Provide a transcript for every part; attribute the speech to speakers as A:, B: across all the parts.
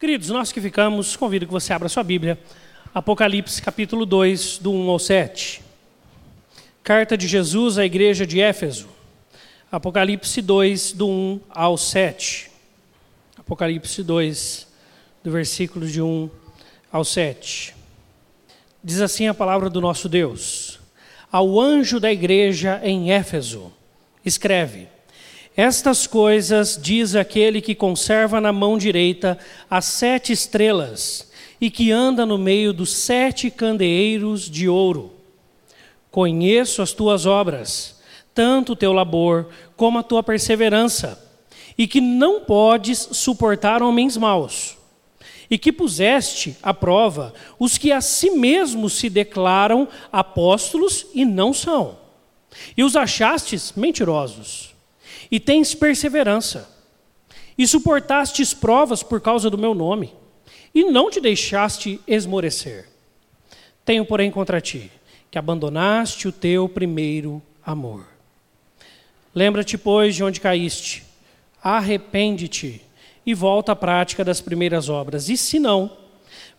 A: Queridos, nós que ficamos, convido que você abra sua Bíblia. Apocalipse capítulo 2, do 1 ao 7. Carta de Jesus à igreja de Éfeso. Apocalipse 2, do 1 ao 7. Apocalipse 2, do versículo de 1 ao 7. Diz assim a palavra do nosso Deus: Ao anjo da igreja em Éfeso, escreve: estas coisas diz aquele que conserva na mão direita as sete estrelas e que anda no meio dos sete candeeiros de ouro. Conheço as tuas obras, tanto o teu labor como a tua perseverança, e que não podes suportar homens maus, e que puseste à prova os que a si mesmos se declaram apóstolos e não são, e os achastes mentirosos e tens perseverança, e suportastes provas por causa do meu nome, e não te deixaste esmorecer. Tenho, porém, contra ti que abandonaste o teu primeiro amor. Lembra-te, pois, de onde caíste, arrepende-te e volta à prática das primeiras obras, e se não,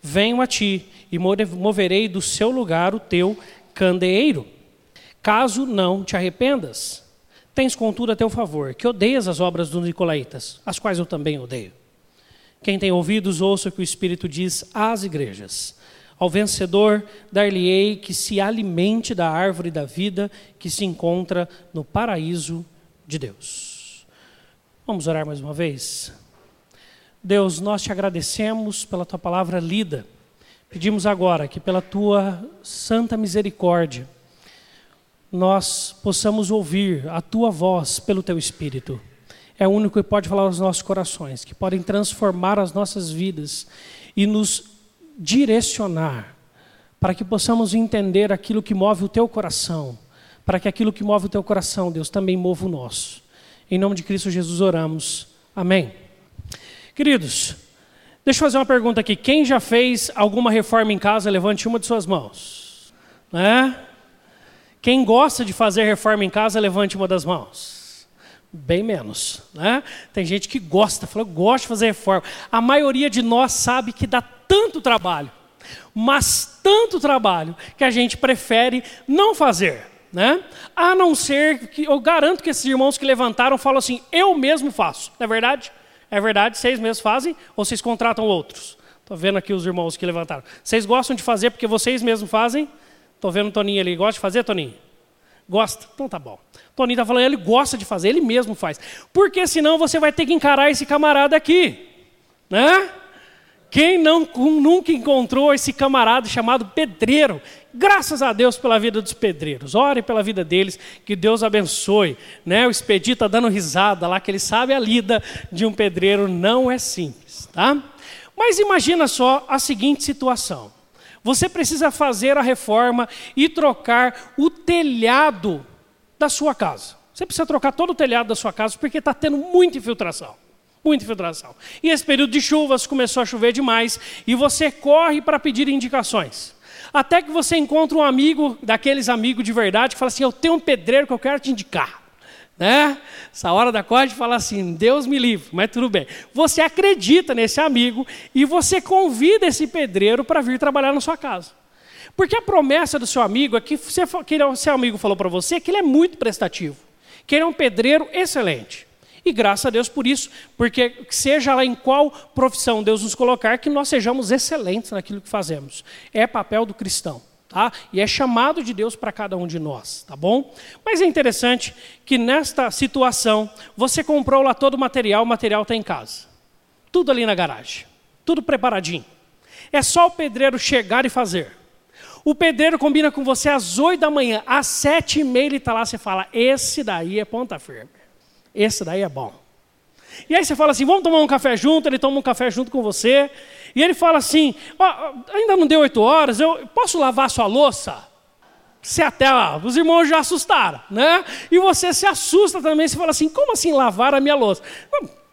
A: venho a ti e moverei do seu lugar o teu candeeiro, caso não te arrependas. Tens, contudo, a teu favor, que odeias as obras dos Nicolaítas, as quais eu também odeio. Quem tem ouvidos, ouça o que o Espírito diz às igrejas. Ao vencedor, dar-lhe-ei que se alimente da árvore da vida que se encontra no paraíso de Deus. Vamos orar mais uma vez? Deus, nós te agradecemos pela tua palavra lida. Pedimos agora que, pela tua santa misericórdia, nós possamos ouvir a tua voz pelo teu Espírito. É o único que pode falar aos nossos corações, que podem transformar as nossas vidas e nos direcionar para que possamos entender aquilo que move o teu coração, para que aquilo que move o teu coração, Deus, também mova o nosso. Em nome de Cristo Jesus oramos. Amém. Queridos, deixa eu fazer uma pergunta aqui. Quem já fez alguma reforma em casa, levante uma de suas mãos. Né? Quem gosta de fazer reforma em casa, levante uma das mãos. Bem menos, né? Tem gente que gosta, fala, eu gosto de fazer reforma. A maioria de nós sabe que dá tanto trabalho, mas tanto trabalho, que a gente prefere não fazer, né? A não ser que, eu garanto que esses irmãos que levantaram falam assim, eu mesmo faço, não é verdade? É verdade, vocês mesmos fazem ou vocês contratam outros? Estou vendo aqui os irmãos que levantaram. Vocês gostam de fazer porque vocês mesmos fazem? Estou vendo o Toninho ali. Gosta de fazer, Toninho? Gosta? Então tá bom. Toninho está falando, ele gosta de fazer, ele mesmo faz. Porque senão você vai ter que encarar esse camarada aqui. Né? Quem não, nunca encontrou esse camarada chamado pedreiro? Graças a Deus pela vida dos pedreiros. Ore pela vida deles, que Deus abençoe. Né? O Expedito está dando risada lá, que ele sabe a lida de um pedreiro não é simples. Tá? Mas imagina só a seguinte situação. Você precisa fazer a reforma e trocar o telhado da sua casa. Você precisa trocar todo o telhado da sua casa porque está tendo muita infiltração. Muita infiltração. E esse período de chuvas começou a chover demais e você corre para pedir indicações. Até que você encontra um amigo, daqueles amigos de verdade, que fala assim: Eu tenho um pedreiro que eu quero te indicar né? Essa hora da corte fala assim, Deus me livre, mas tudo bem. Você acredita nesse amigo e você convida esse pedreiro para vir trabalhar na sua casa. Porque a promessa do seu amigo é que, você, que ele, seu amigo falou para você que ele é muito prestativo, que ele é um pedreiro excelente. E graças a Deus por isso, porque seja lá em qual profissão Deus nos colocar, que nós sejamos excelentes naquilo que fazemos. É papel do cristão. Tá? E é chamado de Deus para cada um de nós, tá bom? Mas é interessante que nesta situação, você comprou lá todo o material, o material está em casa. Tudo ali na garagem, tudo preparadinho. É só o pedreiro chegar e fazer. O pedreiro combina com você às 8 da manhã, às sete e meia ele está lá, você fala, esse daí é ponta firme. Esse daí é bom. E aí você fala assim, vamos tomar um café junto, ele toma um café junto com você, e ele fala assim: oh, ainda não deu oito horas, eu posso lavar sua louça? Você até, os irmãos já assustaram, né? E você se assusta também, você fala assim: como assim lavar a minha louça?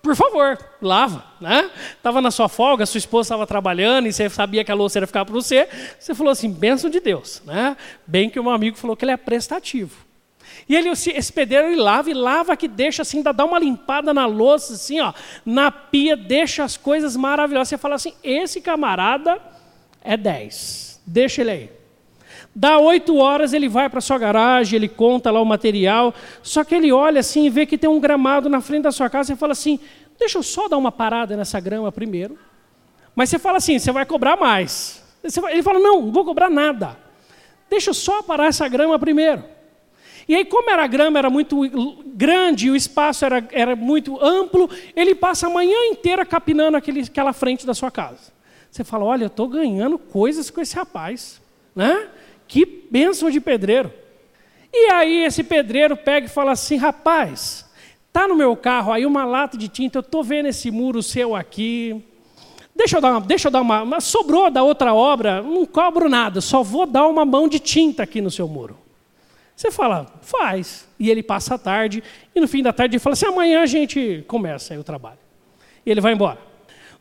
A: por favor, lava, né? Estava na sua folga, sua esposa estava trabalhando e você sabia que a louça ia ficar para você. Você falou assim: bênção de Deus, né? Bem que o meu amigo falou que ele é prestativo. E ele, esse pedreiro ele lava e lava que deixa assim, dá uma limpada na louça, assim, ó, na pia, deixa as coisas maravilhosas. Você fala assim: esse camarada é 10, deixa ele aí. Dá oito horas, ele vai para sua garagem, ele conta lá o material, só que ele olha assim e vê que tem um gramado na frente da sua casa e fala assim: deixa eu só dar uma parada nessa grama primeiro. Mas você fala assim: você vai cobrar mais. Ele fala: não, não vou cobrar nada. Deixa eu só parar essa grama primeiro. E aí, como era a grama era muito grande e o espaço era, era muito amplo, ele passa a manhã inteira capinando aquele, aquela frente da sua casa. Você fala: olha, eu estou ganhando coisas com esse rapaz. Né? Que bênção de pedreiro. E aí esse pedreiro pega e fala assim: rapaz, tá no meu carro aí uma lata de tinta, eu estou vendo esse muro seu aqui. Deixa eu dar uma, deixa eu dar uma, sobrou da outra obra, não cobro nada, só vou dar uma mão de tinta aqui no seu muro. Você fala, faz. E ele passa a tarde, e no fim da tarde ele fala assim: amanhã a gente começa aí o trabalho. E ele vai embora.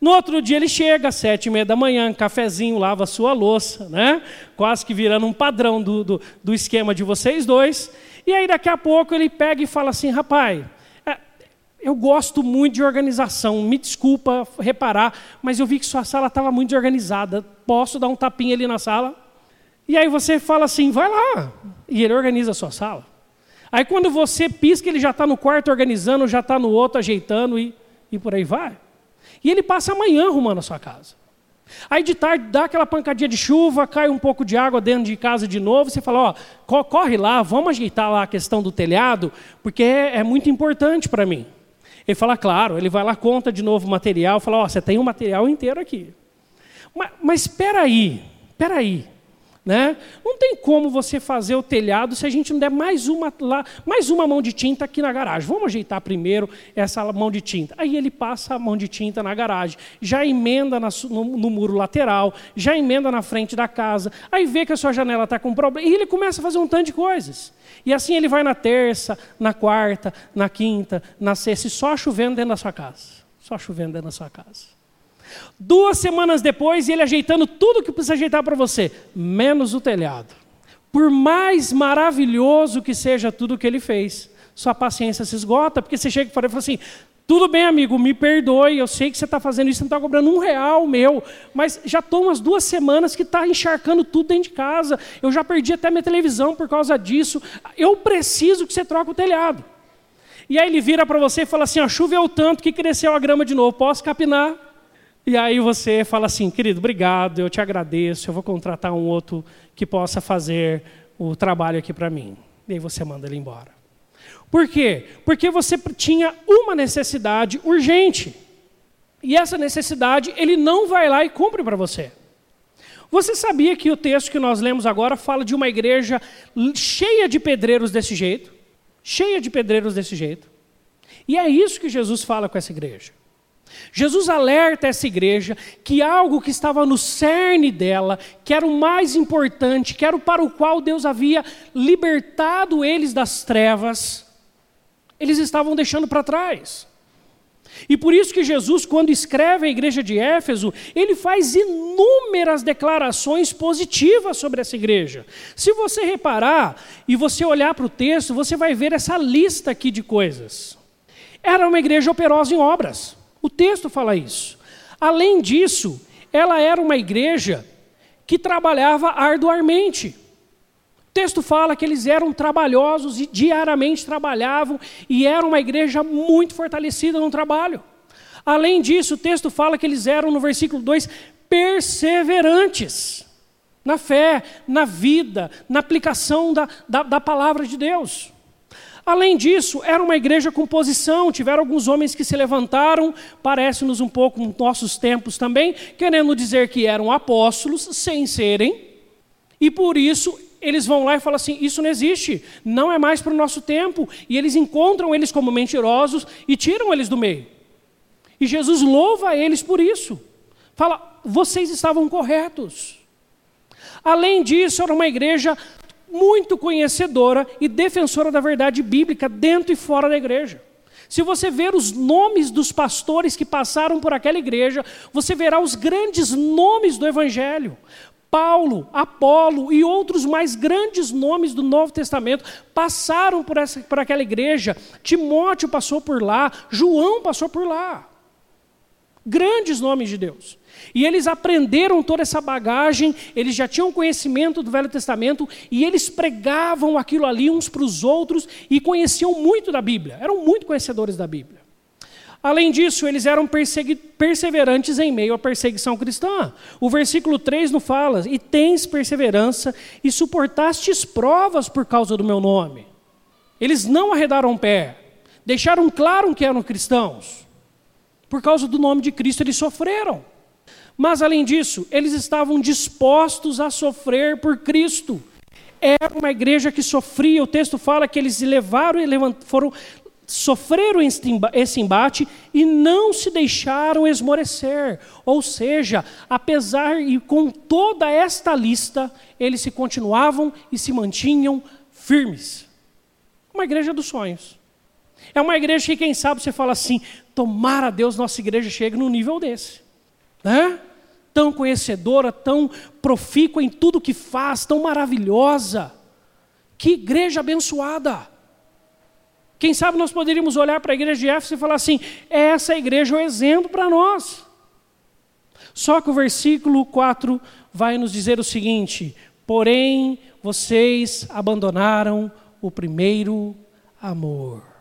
A: No outro dia ele chega, às sete e meia da manhã, cafezinho, lava a sua louça, né? quase que virando um padrão do, do, do esquema de vocês dois. E aí daqui a pouco ele pega e fala assim: rapaz, é, eu gosto muito de organização, me desculpa reparar, mas eu vi que sua sala estava muito desorganizada. Posso dar um tapinha ali na sala? E aí você fala assim, vai lá. E ele organiza a sua sala. Aí quando você pisca, ele já está no quarto organizando, já está no outro ajeitando e, e por aí vai. E ele passa a manhã arrumando a sua casa. Aí de tarde dá aquela pancadinha de chuva, cai um pouco de água dentro de casa de novo, você fala, ó, corre lá, vamos ajeitar lá a questão do telhado, porque é, é muito importante para mim. Ele fala, claro, ele vai lá, conta de novo o material, fala, ó, você tem o um material inteiro aqui. Mas, mas espera aí, espera aí. Né? Não tem como você fazer o telhado se a gente não der mais uma, lá, mais uma mão de tinta aqui na garagem. Vamos ajeitar primeiro essa mão de tinta. Aí ele passa a mão de tinta na garagem, já emenda na, no, no, muro lateral, já emenda na frente da casa, aí vê que a sua janela está com problema, e ele começa a fazer um tanto de coisas. E assim ele vai na terça, na quarta, na quinta, na sexta, e só chovendo dentro da sua casa. Só chovendo dentro da sua casa. Duas semanas depois, ele ajeitando tudo que precisa ajeitar para você, menos o telhado. Por mais maravilhoso que seja tudo que ele fez, sua paciência se esgota, porque você chega e fala assim: tudo bem, amigo, me perdoe, eu sei que você está fazendo isso, você não está cobrando um real meu, mas já estou umas duas semanas que está encharcando tudo dentro de casa, eu já perdi até minha televisão por causa disso, eu preciso que você troque o telhado. E aí ele vira para você e fala assim: ó, choveu tanto que cresceu a grama de novo, posso capinar? E aí você fala assim, querido, obrigado, eu te agradeço, eu vou contratar um outro que possa fazer o trabalho aqui para mim. E aí você manda ele embora. Por quê? Porque você tinha uma necessidade urgente. E essa necessidade ele não vai lá e cumpre para você. Você sabia que o texto que nós lemos agora fala de uma igreja cheia de pedreiros desse jeito? Cheia de pedreiros desse jeito. E é isso que Jesus fala com essa igreja. Jesus alerta essa igreja que algo que estava no cerne dela, que era o mais importante, que era o para o qual Deus havia libertado eles das trevas, eles estavam deixando para trás. E por isso que Jesus, quando escreve a igreja de Éfeso, ele faz inúmeras declarações positivas sobre essa igreja. Se você reparar e você olhar para o texto, você vai ver essa lista aqui de coisas. Era uma igreja operosa em obras. O texto fala isso. Além disso, ela era uma igreja que trabalhava arduamente. O texto fala que eles eram trabalhosos e diariamente trabalhavam e era uma igreja muito fortalecida no trabalho. Além disso, o texto fala que eles eram, no versículo 2, perseverantes na fé, na vida, na aplicação da, da, da palavra de Deus. Além disso, era uma igreja com posição, tiveram alguns homens que se levantaram, parece-nos um pouco nos nossos tempos também, querendo dizer que eram apóstolos sem serem, e por isso eles vão lá e falam assim: Isso não existe, não é mais para o nosso tempo, e eles encontram eles como mentirosos e tiram eles do meio. E Jesus louva eles por isso, fala: Vocês estavam corretos. Além disso, era uma igreja muito conhecedora e defensora da verdade bíblica dentro e fora da igreja. Se você ver os nomes dos pastores que passaram por aquela igreja, você verá os grandes nomes do Evangelho. Paulo, Apolo e outros mais grandes nomes do Novo Testamento passaram por, essa, por aquela igreja. Timóteo passou por lá, João passou por lá. Grandes nomes de Deus. E eles aprenderam toda essa bagagem, eles já tinham conhecimento do Velho Testamento e eles pregavam aquilo ali uns para os outros e conheciam muito da Bíblia, eram muito conhecedores da Bíblia. Além disso, eles eram perseverantes em meio à perseguição cristã. O versículo 3 nos fala: E tens perseverança e suportastes provas por causa do meu nome. Eles não arredaram pé, deixaram claro que eram cristãos. Por causa do nome de Cristo, eles sofreram. Mas, além disso, eles estavam dispostos a sofrer por Cristo. Era uma igreja que sofria, o texto fala que eles levaram e foram, sofreram esse embate e não se deixaram esmorecer. Ou seja, apesar e com toda esta lista, eles se continuavam e se mantinham firmes. Uma igreja dos sonhos. É uma igreja que, quem sabe, você fala assim: tomara Deus nossa igreja chegue num nível desse. Né? tão conhecedora, tão profícua em tudo que faz, tão maravilhosa. Que igreja abençoada! Quem sabe nós poderíamos olhar para a igreja de Éfeso e falar assim: essa igreja é o exemplo para nós. Só que o versículo 4 vai nos dizer o seguinte: porém vocês abandonaram o primeiro amor.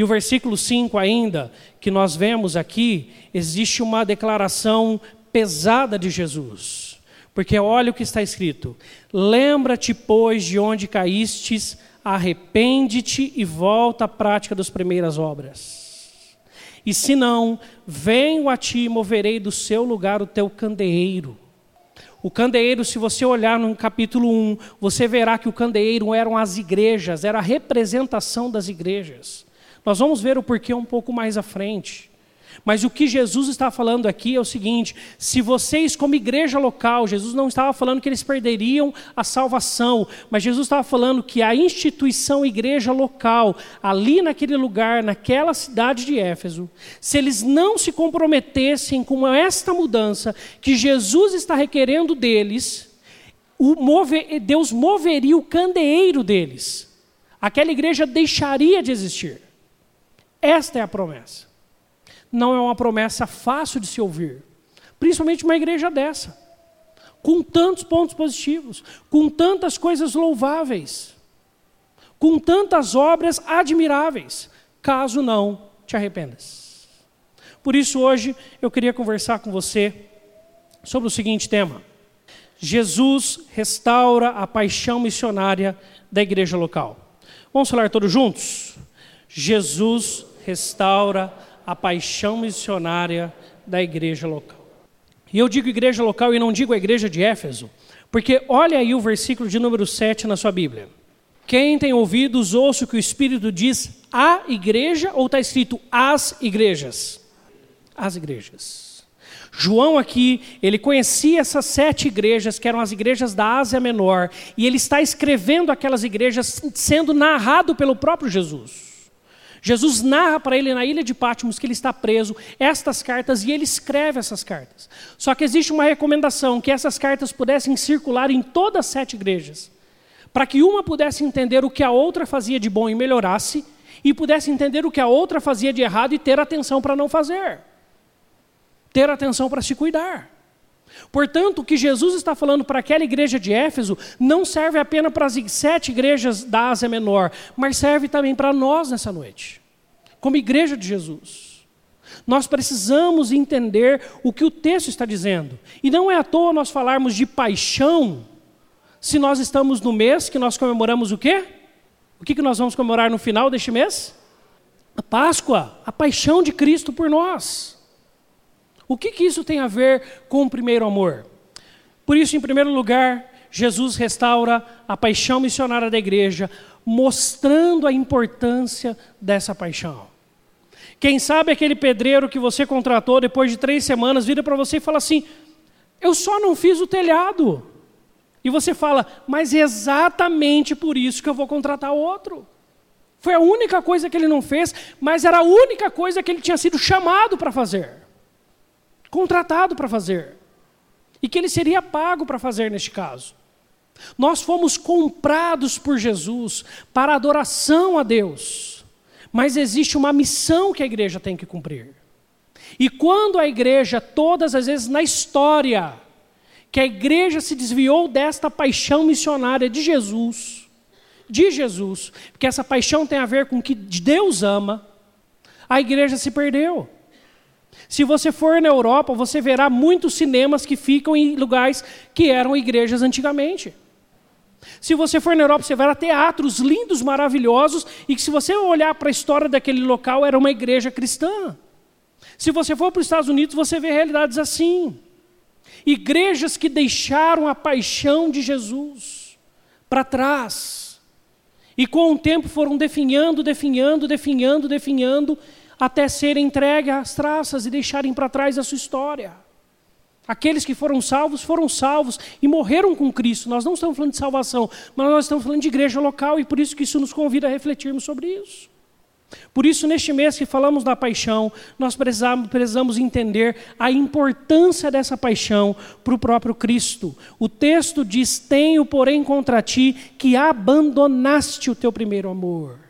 A: E o versículo 5 ainda, que nós vemos aqui, existe uma declaração pesada de Jesus. Porque olha o que está escrito: Lembra-te, pois, de onde caístes, arrepende-te e volta à prática das primeiras obras. E se não, venho a ti e moverei do seu lugar o teu candeeiro. O candeeiro, se você olhar no capítulo 1, você verá que o candeeiro eram as igrejas, era a representação das igrejas. Nós vamos ver o porquê um pouco mais à frente. Mas o que Jesus está falando aqui é o seguinte: se vocês, como igreja local, Jesus não estava falando que eles perderiam a salvação, mas Jesus estava falando que a instituição igreja local, ali naquele lugar, naquela cidade de Éfeso, se eles não se comprometessem com esta mudança que Jesus está requerendo deles, Deus moveria o candeeiro deles. Aquela igreja deixaria de existir. Esta é a promessa não é uma promessa fácil de se ouvir, principalmente uma igreja dessa, com tantos pontos positivos, com tantas coisas louváveis, com tantas obras admiráveis, caso não te arrependas. Por isso, hoje, eu queria conversar com você sobre o seguinte tema: Jesus restaura a paixão missionária da igreja local. Vamos falar todos juntos? Jesus restaura a paixão missionária da igreja local. E eu digo igreja local e não digo a igreja de Éfeso, porque olha aí o versículo de número 7 na sua Bíblia. Quem tem ouvidos, ouça o que o Espírito diz à igreja, ou está escrito as igrejas? As igrejas. João aqui, ele conhecia essas sete igrejas, que eram as igrejas da Ásia Menor, e ele está escrevendo aquelas igrejas, sendo narrado pelo próprio Jesus. Jesus narra para ele na ilha de Patmos que ele está preso, estas cartas, e ele escreve essas cartas. Só que existe uma recomendação que essas cartas pudessem circular em todas as sete igrejas, para que uma pudesse entender o que a outra fazia de bom e melhorasse, e pudesse entender o que a outra fazia de errado e ter atenção para não fazer. Ter atenção para se cuidar. Portanto, o que Jesus está falando para aquela igreja de Éfeso não serve apenas para as sete igrejas da Ásia Menor, mas serve também para nós nessa noite, como igreja de Jesus. Nós precisamos entender o que o texto está dizendo. E não é à toa nós falarmos de paixão, se nós estamos no mês que nós comemoramos o quê? O que, que nós vamos comemorar no final deste mês? A Páscoa, a paixão de Cristo por nós. O que, que isso tem a ver com o primeiro amor? Por isso, em primeiro lugar, Jesus restaura a paixão missionária da igreja, mostrando a importância dessa paixão. Quem sabe aquele pedreiro que você contratou depois de três semanas vira para você e fala assim: Eu só não fiz o telhado. E você fala, mas é exatamente por isso que eu vou contratar outro. Foi a única coisa que ele não fez, mas era a única coisa que ele tinha sido chamado para fazer contratado para fazer. e que ele seria pago para fazer neste caso. Nós fomos comprados por Jesus para adoração a Deus, mas existe uma missão que a igreja tem que cumprir. E quando a igreja, todas as vezes na história, que a igreja se desviou desta paixão missionária de Jesus, de Jesus, porque essa paixão tem a ver com o que Deus ama, a igreja se perdeu. Se você for na Europa, você verá muitos cinemas que ficam em lugares que eram igrejas antigamente. Se você for na Europa, você verá teatros lindos, maravilhosos, e que se você olhar para a história daquele local, era uma igreja cristã. Se você for para os Estados Unidos, você vê realidades assim. Igrejas que deixaram a paixão de Jesus para trás. E com o tempo foram definhando, definhando, definhando, definhando, até serem entregues às traças e deixarem para trás a sua história. Aqueles que foram salvos, foram salvos e morreram com Cristo. Nós não estamos falando de salvação, mas nós estamos falando de igreja local e por isso que isso nos convida a refletirmos sobre isso. Por isso, neste mês que falamos da paixão, nós precisamos, precisamos entender a importância dessa paixão para o próprio Cristo. O texto diz: Tenho, porém, contra ti que abandonaste o teu primeiro amor.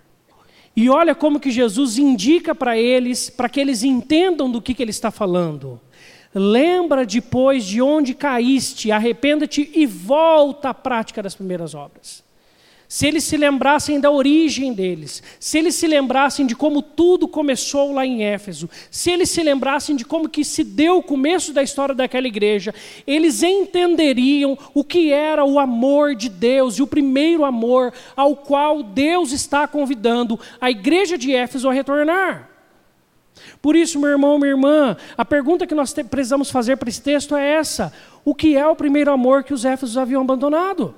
A: E olha como que Jesus indica para eles, para que eles entendam do que, que ele está falando. Lembra depois de onde caíste, arrependa-te e volta à prática das primeiras obras se eles se lembrassem da origem deles, se eles se lembrassem de como tudo começou lá em Éfeso, se eles se lembrassem de como que se deu o começo da história daquela igreja, eles entenderiam o que era o amor de Deus e o primeiro amor ao qual Deus está convidando a igreja de Éfeso a retornar. Por isso, meu irmão, minha irmã, a pergunta que nós precisamos fazer para esse texto é essa: o que é o primeiro amor que os Éfesos haviam abandonado?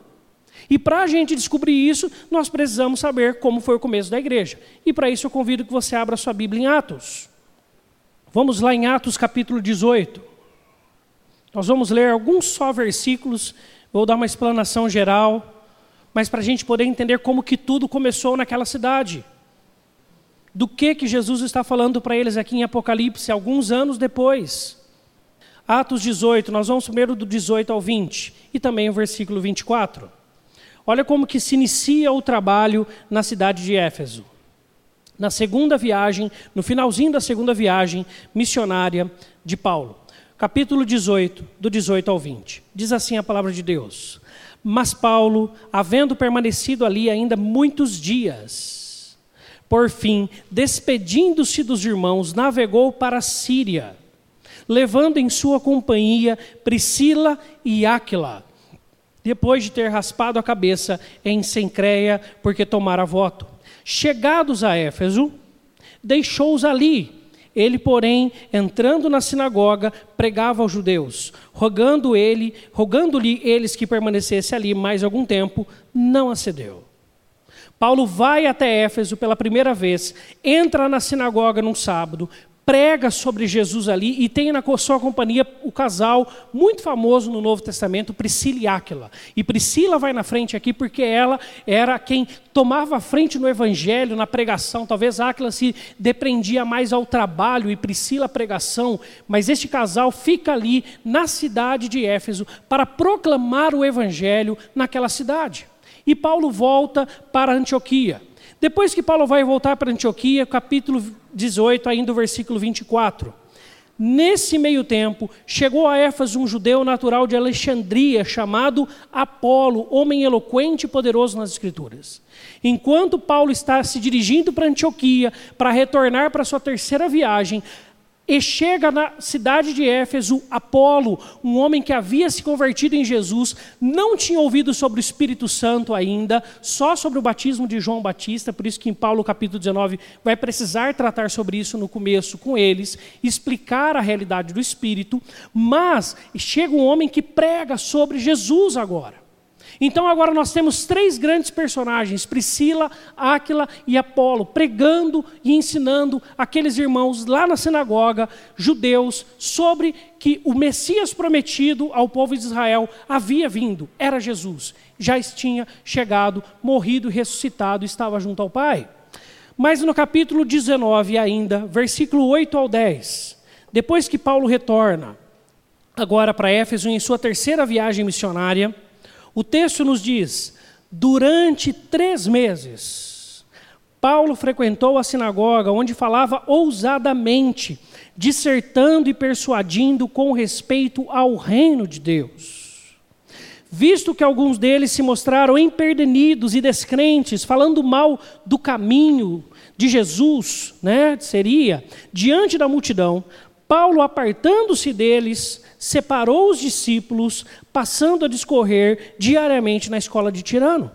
A: E para a gente descobrir isso, nós precisamos saber como foi o começo da igreja. E para isso eu convido que você abra sua Bíblia em Atos. Vamos lá em Atos capítulo 18. Nós vamos ler alguns só versículos, vou dar uma explanação geral, mas para a gente poder entender como que tudo começou naquela cidade. Do que que Jesus está falando para eles aqui em Apocalipse, alguns anos depois. Atos 18, nós vamos primeiro do 18 ao 20, e também o versículo 24. Olha como que se inicia o trabalho na cidade de Éfeso. Na segunda viagem, no finalzinho da segunda viagem missionária de Paulo. Capítulo 18, do 18 ao 20. Diz assim a palavra de Deus: Mas Paulo, havendo permanecido ali ainda muitos dias, por fim, despedindo-se dos irmãos, navegou para a Síria, levando em sua companhia Priscila e Áquila depois de ter raspado a cabeça em Sencreia, porque tomara voto. Chegados a Éfeso, deixou-os ali. Ele, porém, entrando na sinagoga, pregava aos judeus, rogando ele, rogando-lhe eles que permanecesse ali mais algum tempo, não acedeu. Paulo vai até Éfeso pela primeira vez, entra na sinagoga num sábado, prega sobre Jesus ali e tem na sua companhia o casal muito famoso no Novo Testamento, Priscila e Áquila. E Priscila vai na frente aqui porque ela era quem tomava a frente no evangelho, na pregação. Talvez Áquila se dependia mais ao trabalho e Priscila à pregação, mas este casal fica ali na cidade de Éfeso para proclamar o evangelho naquela cidade. E Paulo volta para Antioquia. Depois que Paulo vai voltar para Antioquia, capítulo 18, ainda o versículo 24. Nesse meio tempo, chegou a Éfeso um judeu natural de Alexandria, chamado Apolo, homem eloquente e poderoso nas Escrituras. Enquanto Paulo está se dirigindo para Antioquia para retornar para sua terceira viagem, e chega na cidade de Éfeso Apolo, um homem que havia se convertido em Jesus, não tinha ouvido sobre o Espírito Santo ainda, só sobre o batismo de João Batista, por isso que em Paulo capítulo 19 vai precisar tratar sobre isso no começo com eles, explicar a realidade do Espírito, mas chega um homem que prega sobre Jesus agora. Então agora nós temos três grandes personagens, Priscila, Áquila e Apolo, pregando e ensinando aqueles irmãos lá na sinagoga, judeus, sobre que o Messias prometido ao povo de Israel havia vindo, era Jesus. Já tinha chegado, morrido, ressuscitado, estava junto ao Pai. Mas no capítulo 19 ainda, versículo 8 ao 10, depois que Paulo retorna, agora para Éfeso em sua terceira viagem missionária. O texto nos diz: durante três meses, Paulo frequentou a sinagoga, onde falava ousadamente, dissertando e persuadindo com respeito ao reino de Deus. Visto que alguns deles se mostraram emperdenidos e descrentes, falando mal do caminho de Jesus, né, seria, diante da multidão, Paulo, apartando-se deles, separou os discípulos, passando a discorrer diariamente na escola de Tirano.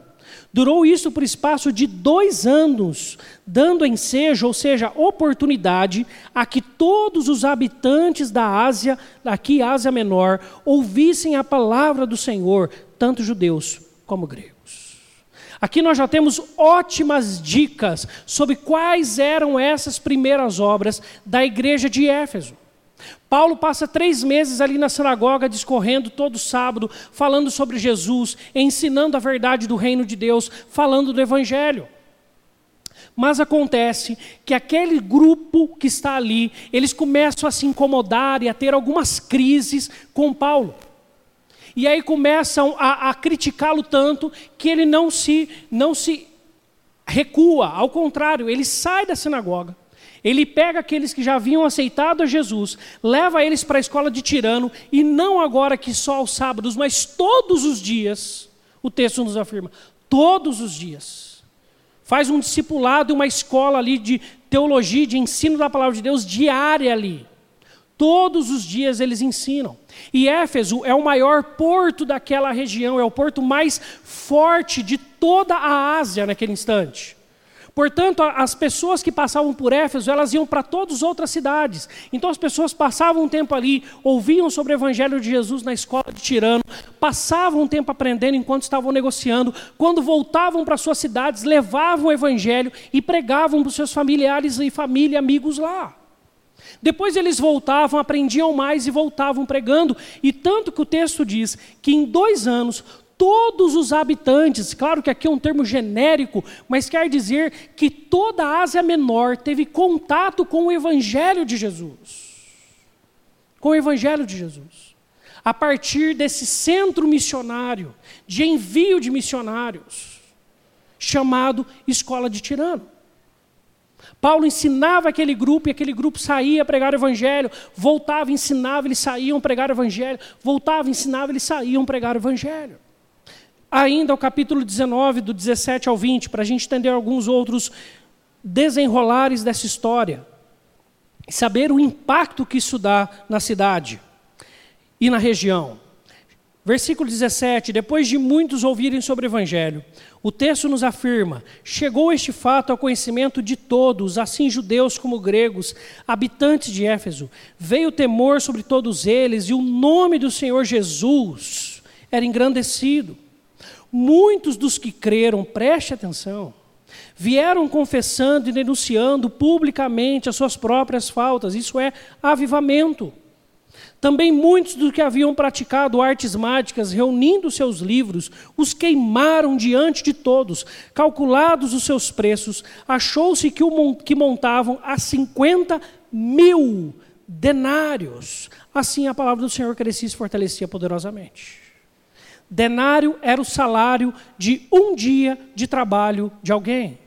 A: Durou isso por espaço de dois anos, dando ensejo, ou seja, oportunidade, a que todos os habitantes da Ásia, aqui Ásia Menor, ouvissem a palavra do Senhor, tanto judeus como gregos. Aqui nós já temos ótimas dicas sobre quais eram essas primeiras obras da igreja de Éfeso. Paulo passa três meses ali na sinagoga, discorrendo todo sábado, falando sobre Jesus, ensinando a verdade do reino de Deus, falando do Evangelho. Mas acontece que aquele grupo que está ali, eles começam a se incomodar e a ter algumas crises com Paulo. E aí começam a, a criticá-lo tanto que ele não se, não se recua, ao contrário, ele sai da sinagoga ele pega aqueles que já haviam aceitado a Jesus, leva eles para a escola de tirano, e não agora que só aos sábados, mas todos os dias, o texto nos afirma, todos os dias. Faz um discipulado, uma escola ali de teologia, de ensino da palavra de Deus diária ali. Todos os dias eles ensinam. E Éfeso é o maior porto daquela região, é o porto mais forte de toda a Ásia naquele instante. Portanto, as pessoas que passavam por Éfeso, elas iam para todas as outras cidades. Então as pessoas passavam um tempo ali, ouviam sobre o evangelho de Jesus na escola de Tirano, passavam um tempo aprendendo enquanto estavam negociando. Quando voltavam para suas cidades, levavam o evangelho e pregavam para os seus familiares e família, amigos lá. Depois eles voltavam, aprendiam mais e voltavam pregando. E tanto que o texto diz que em dois anos todos os habitantes, claro que aqui é um termo genérico, mas quer dizer que toda a Ásia Menor teve contato com o Evangelho de Jesus. Com o Evangelho de Jesus. A partir desse centro missionário, de envio de missionários, chamado Escola de Tirano. Paulo ensinava aquele grupo e aquele grupo saía a pregar o evangelho, voltava, ensinava, eles saíam pregar o evangelho, voltava, ensinava, eles saíam pregar o evangelho ainda o capítulo 19, do 17 ao 20, para a gente entender alguns outros desenrolares dessa história. E saber o impacto que isso dá na cidade e na região. Versículo 17: Depois de muitos ouvirem sobre o Evangelho, o texto nos afirma: chegou este fato ao conhecimento de todos, assim judeus como gregos, habitantes de Éfeso. Veio temor sobre todos eles, e o nome do Senhor Jesus era engrandecido. Muitos dos que creram, preste atenção, vieram confessando e denunciando publicamente as suas próprias faltas, isso é avivamento. Também muitos dos que haviam praticado artes mágicas, reunindo seus livros, os queimaram diante de todos. Calculados os seus preços, achou-se que, o, que montavam a 50 mil denários. Assim a palavra do Senhor crescia e se fortalecia poderosamente. Denário era o salário de um dia de trabalho de alguém.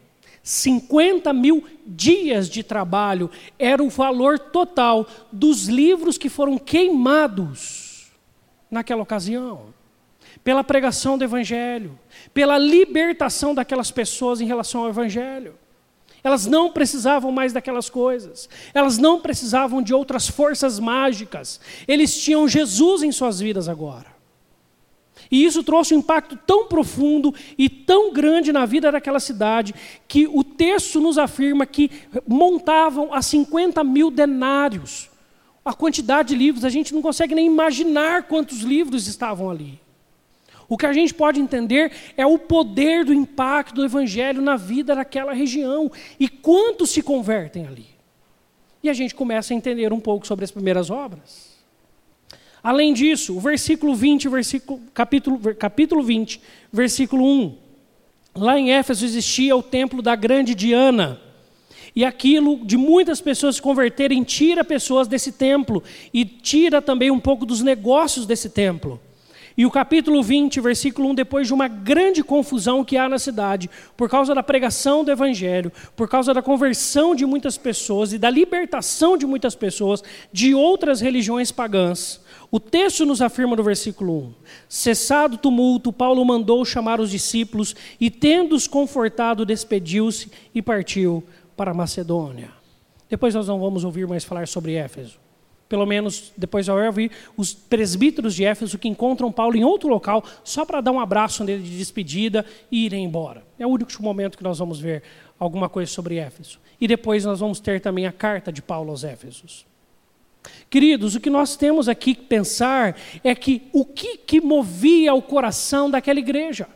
A: 50 mil dias de trabalho era o valor total dos livros que foram queimados naquela ocasião. Pela pregação do Evangelho, pela libertação daquelas pessoas em relação ao Evangelho. Elas não precisavam mais daquelas coisas. Elas não precisavam de outras forças mágicas. Eles tinham Jesus em suas vidas agora. E isso trouxe um impacto tão profundo e tão grande na vida daquela cidade, que o texto nos afirma que montavam a 50 mil denários. A quantidade de livros, a gente não consegue nem imaginar quantos livros estavam ali. O que a gente pode entender é o poder do impacto do Evangelho na vida daquela região e quantos se convertem ali. E a gente começa a entender um pouco sobre as primeiras obras. Além disso, o versículo 20, versículo, capítulo, capítulo 20, versículo 1. Lá em Éfeso existia o templo da grande Diana. E aquilo de muitas pessoas se converterem tira pessoas desse templo e tira também um pouco dos negócios desse templo. E o capítulo 20, versículo 1, depois de uma grande confusão que há na cidade, por causa da pregação do evangelho, por causa da conversão de muitas pessoas e da libertação de muitas pessoas de outras religiões pagãs, o texto nos afirma no versículo 1: Cessado o tumulto, Paulo mandou chamar os discípulos e, tendo-os confortado, despediu-se e partiu para Macedônia. Depois nós não vamos ouvir mais falar sobre Éfeso. Pelo menos depois vai ouvir os presbíteros de Éfeso que encontram Paulo em outro local só para dar um abraço nele de despedida e irem embora. É o único momento que nós vamos ver alguma coisa sobre Éfeso. E depois nós vamos ter também a carta de Paulo aos Éfesos. Queridos, o que nós temos aqui que pensar é que o que, que movia o coração daquela igreja?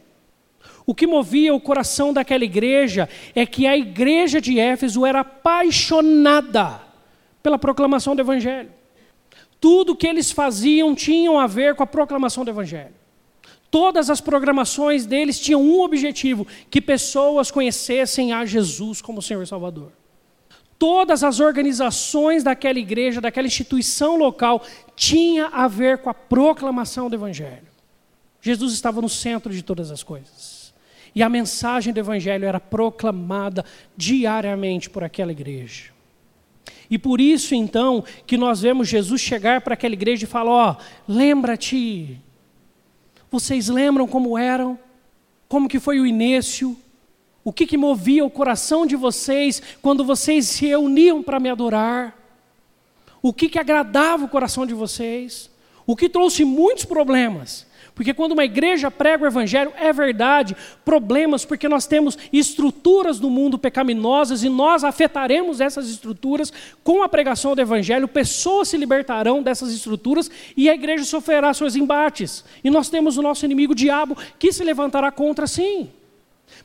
A: O que movia o coração daquela igreja é que a igreja de Éfeso era apaixonada pela proclamação do Evangelho. Tudo que eles faziam tinham a ver com a proclamação do Evangelho. Todas as programações deles tinham um objetivo: que pessoas conhecessem a Jesus como Senhor e Salvador. Todas as organizações daquela igreja, daquela instituição local, tinha a ver com a proclamação do Evangelho. Jesus estava no centro de todas as coisas. E a mensagem do Evangelho era proclamada diariamente por aquela igreja. E por isso, então, que nós vemos Jesus chegar para aquela igreja e falar: Ó, oh, lembra-te. Vocês lembram como eram? Como que foi o início? O que, que movia o coração de vocês quando vocês se reuniam para me adorar? O que, que agradava o coração de vocês? O que trouxe muitos problemas. Porque quando uma igreja prega o evangelho, é verdade, problemas, porque nós temos estruturas do mundo pecaminosas e nós afetaremos essas estruturas com a pregação do evangelho, pessoas se libertarão dessas estruturas e a igreja sofrerá seus embates. E nós temos o nosso inimigo o diabo que se levantará contra sim.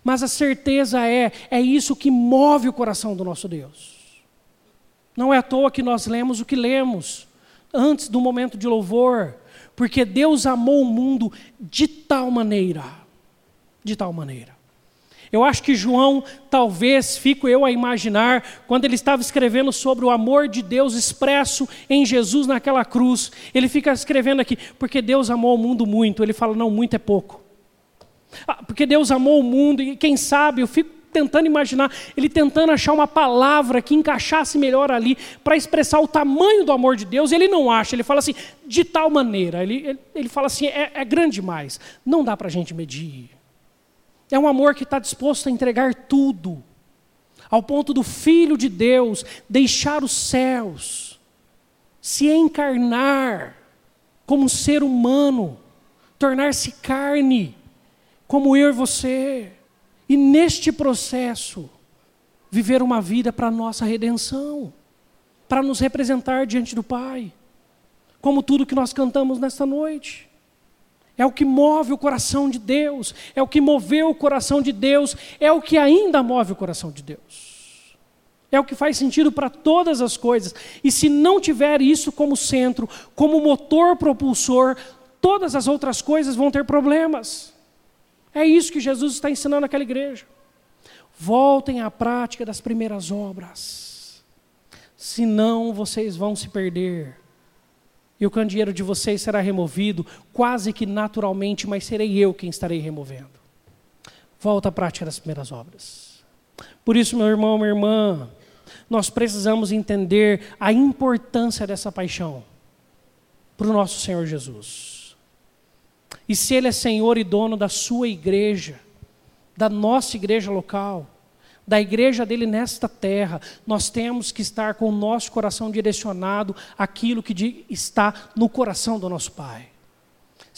A: Mas a certeza é, é isso que move o coração do nosso Deus. Não é à toa que nós lemos o que lemos antes do momento de louvor, porque Deus amou o mundo de tal maneira, de tal maneira. Eu acho que João, talvez, fico eu a imaginar, quando ele estava escrevendo sobre o amor de Deus expresso em Jesus naquela cruz, ele fica escrevendo aqui, porque Deus amou o mundo muito. Ele fala, não, muito é pouco. Ah, porque Deus amou o mundo e quem sabe, eu fico tentando imaginar, ele tentando achar uma palavra que encaixasse melhor ali para expressar o tamanho do amor de Deus, ele não acha, ele fala assim, de tal maneira, ele, ele, ele fala assim, é, é grande demais, não dá para a gente medir. É um amor que está disposto a entregar tudo, ao ponto do Filho de Deus deixar os céus, se encarnar como um ser humano, tornar-se carne, como eu e você. E neste processo, viver uma vida para nossa redenção, para nos representar diante do Pai, como tudo que nós cantamos nesta noite. É o que move o coração de Deus, é o que moveu o coração de Deus, é o que ainda move o coração de Deus. É o que faz sentido para todas as coisas. E se não tiver isso como centro, como motor propulsor, todas as outras coisas vão ter problemas. É isso que Jesus está ensinando naquela igreja. Voltem à prática das primeiras obras. Senão vocês vão se perder. E o candeeiro de vocês será removido, quase que naturalmente, mas serei eu quem estarei removendo. Volta à prática das primeiras obras. Por isso, meu irmão, minha irmã, nós precisamos entender a importância dessa paixão para o nosso Senhor Jesus. E se Ele é Senhor e dono da sua igreja, da nossa igreja local, da igreja dele nesta terra, nós temos que estar com o nosso coração direcionado àquilo que está no coração do nosso Pai.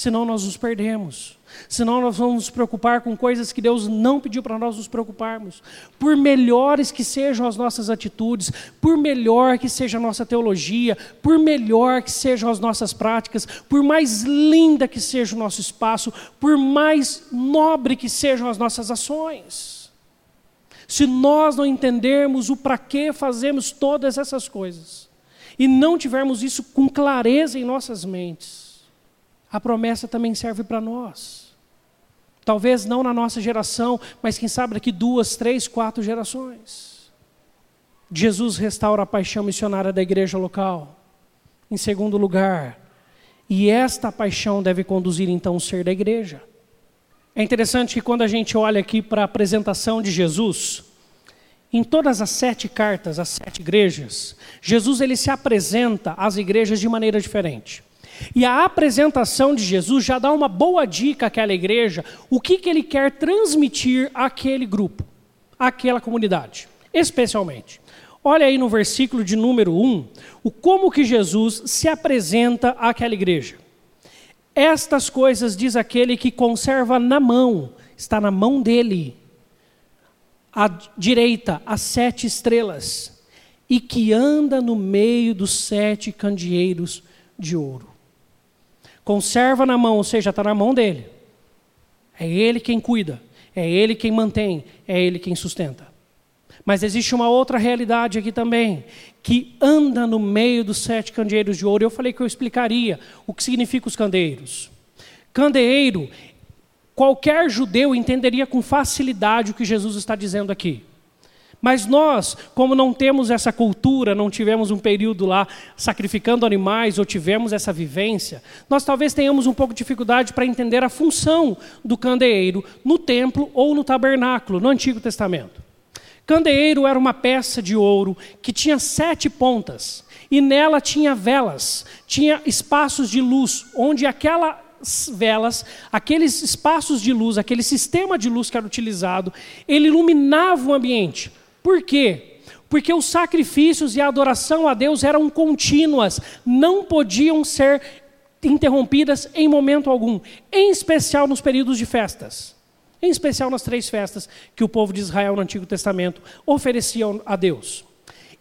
A: Senão nós nos perdemos. Senão nós vamos nos preocupar com coisas que Deus não pediu para nós nos preocuparmos. Por melhores que sejam as nossas atitudes, por melhor que seja a nossa teologia, por melhor que sejam as nossas práticas, por mais linda que seja o nosso espaço, por mais nobre que sejam as nossas ações. Se nós não entendermos o para que fazemos todas essas coisas, e não tivermos isso com clareza em nossas mentes, a promessa também serve para nós. Talvez não na nossa geração, mas quem sabe daqui duas, três, quatro gerações. Jesus restaura a paixão missionária da igreja local. Em segundo lugar, e esta paixão deve conduzir então o ser da igreja. É interessante que quando a gente olha aqui para a apresentação de Jesus, em todas as sete cartas, as sete igrejas, Jesus ele se apresenta às igrejas de maneira diferente. E a apresentação de Jesus já dá uma boa dica àquela igreja, o que, que ele quer transmitir àquele grupo, àquela comunidade, especialmente. Olha aí no versículo de número 1, o como que Jesus se apresenta àquela igreja. Estas coisas diz aquele que conserva na mão, está na mão dele, à direita, as sete estrelas, e que anda no meio dos sete candeeiros de ouro. Conserva na mão, ou seja, está na mão dele. É ele quem cuida, é ele quem mantém, é ele quem sustenta. Mas existe uma outra realidade aqui também, que anda no meio dos sete candeeiros de ouro. Eu falei que eu explicaria o que significa os candeeiros. Candeeiro, qualquer judeu entenderia com facilidade o que Jesus está dizendo aqui. Mas nós, como não temos essa cultura, não tivemos um período lá sacrificando animais ou tivemos essa vivência, nós talvez tenhamos um pouco de dificuldade para entender a função do candeeiro no templo ou no tabernáculo, no Antigo Testamento. Candeeiro era uma peça de ouro que tinha sete pontas e nela tinha velas, tinha espaços de luz, onde aquelas velas, aqueles espaços de luz, aquele sistema de luz que era utilizado, ele iluminava o ambiente. Por quê? Porque os sacrifícios e a adoração a Deus eram contínuas, não podiam ser interrompidas em momento algum, em especial nos períodos de festas em especial nas três festas que o povo de Israel no Antigo Testamento oferecia a Deus.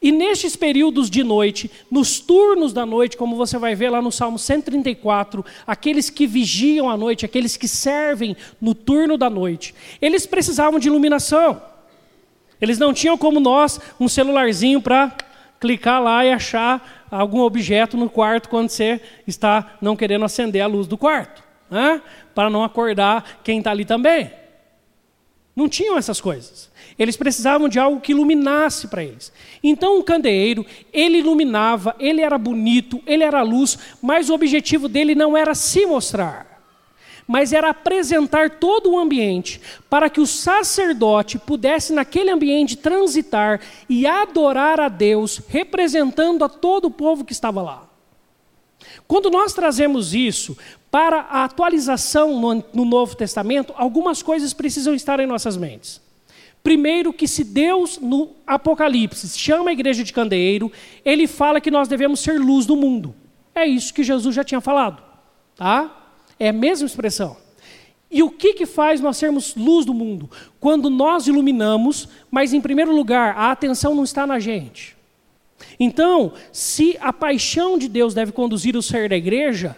A: E nestes períodos de noite, nos turnos da noite, como você vai ver lá no Salmo 134, aqueles que vigiam a noite, aqueles que servem no turno da noite, eles precisavam de iluminação. Eles não tinham como nós um celularzinho para clicar lá e achar algum objeto no quarto quando você está não querendo acender a luz do quarto, né? para não acordar quem está ali também. Não tinham essas coisas. Eles precisavam de algo que iluminasse para eles. Então o candeeiro, ele iluminava, ele era bonito, ele era luz, mas o objetivo dele não era se mostrar, mas era apresentar todo o ambiente para que o sacerdote pudesse naquele ambiente transitar e adorar a Deus, representando a todo o povo que estava lá. Quando nós trazemos isso para a atualização no, no Novo Testamento, algumas coisas precisam estar em nossas mentes. Primeiro, que se Deus, no Apocalipse, chama a igreja de candeeiro, ele fala que nós devemos ser luz do mundo. É isso que Jesus já tinha falado. Tá? É a mesma expressão. E o que, que faz nós sermos luz do mundo? Quando nós iluminamos, mas em primeiro lugar, a atenção não está na gente. Então, se a paixão de Deus deve conduzir o ser da igreja,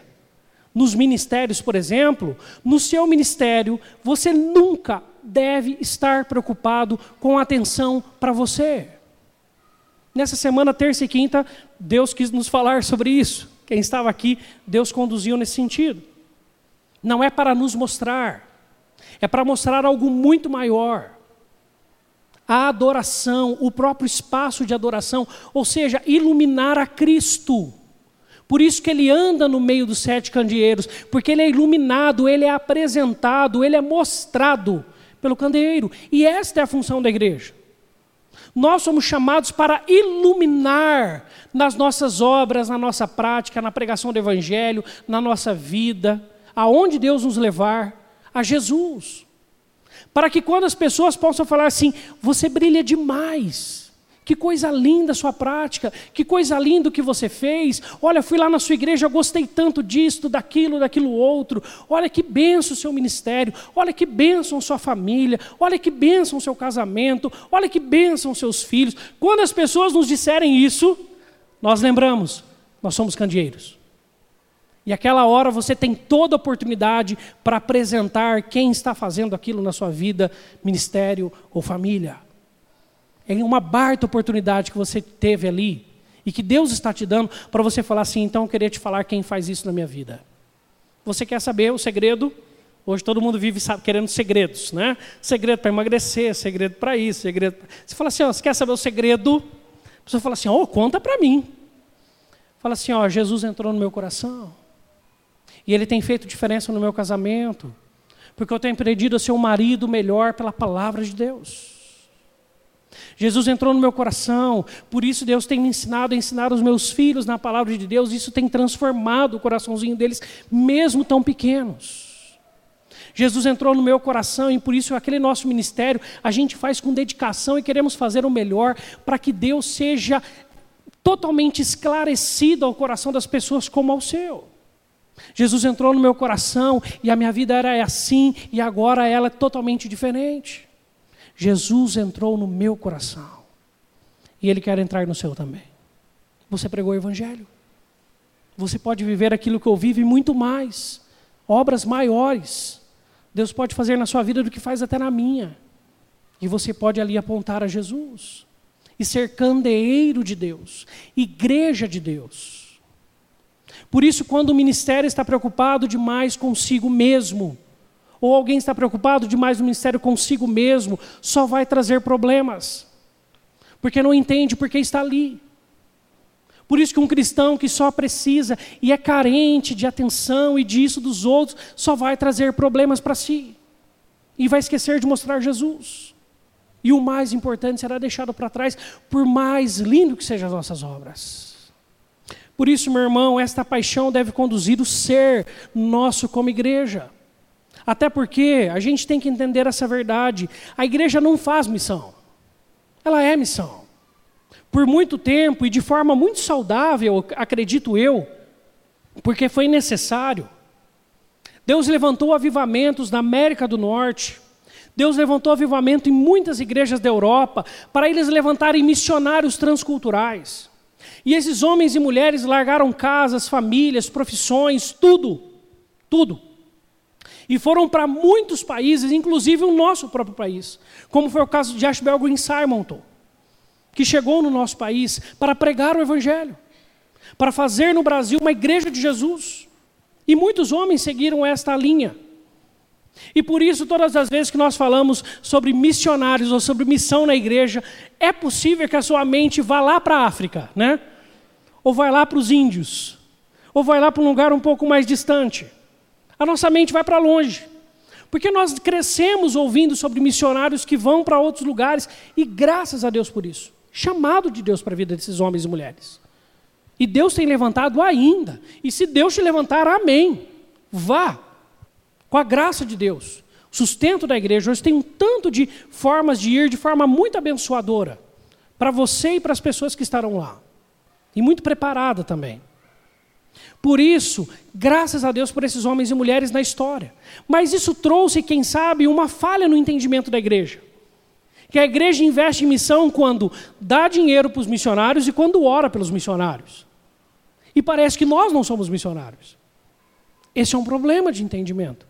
A: nos ministérios, por exemplo, no seu ministério, você nunca deve estar preocupado com atenção para você. Nessa semana, terça e quinta, Deus quis nos falar sobre isso. Quem estava aqui, Deus conduziu nesse sentido. Não é para nos mostrar, é para mostrar algo muito maior. A adoração, o próprio espaço de adoração, ou seja, iluminar a Cristo. Por isso que ele anda no meio dos sete candeeiros, porque ele é iluminado, ele é apresentado, ele é mostrado pelo candeeiro. E esta é a função da igreja. Nós somos chamados para iluminar nas nossas obras, na nossa prática, na pregação do evangelho, na nossa vida, aonde Deus nos levar, a Jesus. Para que quando as pessoas possam falar assim, você brilha demais. Que coisa linda a sua prática, que coisa linda o que você fez. Olha, fui lá na sua igreja, gostei tanto disto, daquilo, daquilo outro. Olha que benção o seu ministério, olha que benção sua família, olha que benção o seu casamento, olha que benção seus filhos. Quando as pessoas nos disserem isso, nós lembramos, nós somos candeeiros. E aquela hora você tem toda a oportunidade para apresentar quem está fazendo aquilo na sua vida, ministério ou família. É uma baita oportunidade que você teve ali e que Deus está te dando para você falar assim: então eu queria te falar quem faz isso na minha vida. Você quer saber o segredo? Hoje todo mundo vive querendo segredos, né? Segredo para emagrecer, segredo para isso, segredo. Pra... Você fala assim: ó, você quer saber o segredo? A pessoa fala assim: "Oh, conta para mim". Fala assim: "Ó, Jesus entrou no meu coração. E ele tem feito diferença no meu casamento, porque eu tenho aprendido a ser um marido melhor pela palavra de Deus. Jesus entrou no meu coração, por isso Deus tem me ensinado a ensinar os meus filhos na palavra de Deus, isso tem transformado o coraçãozinho deles, mesmo tão pequenos. Jesus entrou no meu coração e por isso aquele nosso ministério a gente faz com dedicação e queremos fazer o melhor para que Deus seja totalmente esclarecido ao coração das pessoas como ao seu. Jesus entrou no meu coração e a minha vida era assim e agora ela é totalmente diferente. Jesus entrou no meu coração e Ele quer entrar no seu também. Você pregou o Evangelho. Você pode viver aquilo que eu vivo e muito mais, obras maiores. Deus pode fazer na sua vida do que faz até na minha. E você pode ali apontar a Jesus e ser candeeiro de Deus, igreja de Deus. Por isso, quando o ministério está preocupado demais consigo mesmo, ou alguém está preocupado demais no ministério consigo mesmo, só vai trazer problemas, porque não entende porque está ali. Por isso que um cristão que só precisa e é carente de atenção e disso dos outros, só vai trazer problemas para si. E vai esquecer de mostrar Jesus. E o mais importante será deixado para trás, por mais lindo que sejam as nossas obras. Por isso, meu irmão, esta paixão deve conduzir o ser nosso como igreja. Até porque a gente tem que entender essa verdade. A igreja não faz missão. Ela é missão por muito tempo e de forma muito saudável, acredito eu, porque foi necessário. Deus levantou avivamentos na América do Norte. Deus levantou avivamento em muitas igrejas da Europa para eles levantarem missionários transculturais. E esses homens e mulheres largaram casas, famílias, profissões, tudo, tudo. E foram para muitos países, inclusive o nosso próprio país, como foi o caso de Ashbel Green Simonton que chegou no nosso país para pregar o Evangelho, para fazer no Brasil uma igreja de Jesus. E muitos homens seguiram esta linha. E por isso, todas as vezes que nós falamos sobre missionários ou sobre missão na igreja, é possível que a sua mente vá lá para a África, né? Ou vai lá para os índios, ou vai lá para um lugar um pouco mais distante. A nossa mente vai para longe. Porque nós crescemos ouvindo sobre missionários que vão para outros lugares, e graças a Deus por isso chamado de Deus para a vida desses homens e mulheres. E Deus tem levantado ainda. E se Deus te levantar, amém. Vá. Com a graça de Deus. Sustento da igreja hoje tem um tanto de formas de ir de forma muito abençoadora. Para você e para as pessoas que estarão lá. E muito preparada também. Por isso, graças a Deus por esses homens e mulheres na história. Mas isso trouxe, quem sabe, uma falha no entendimento da igreja que a igreja investe em missão quando dá dinheiro para os missionários e quando ora pelos missionários. E parece que nós não somos missionários. Esse é um problema de entendimento.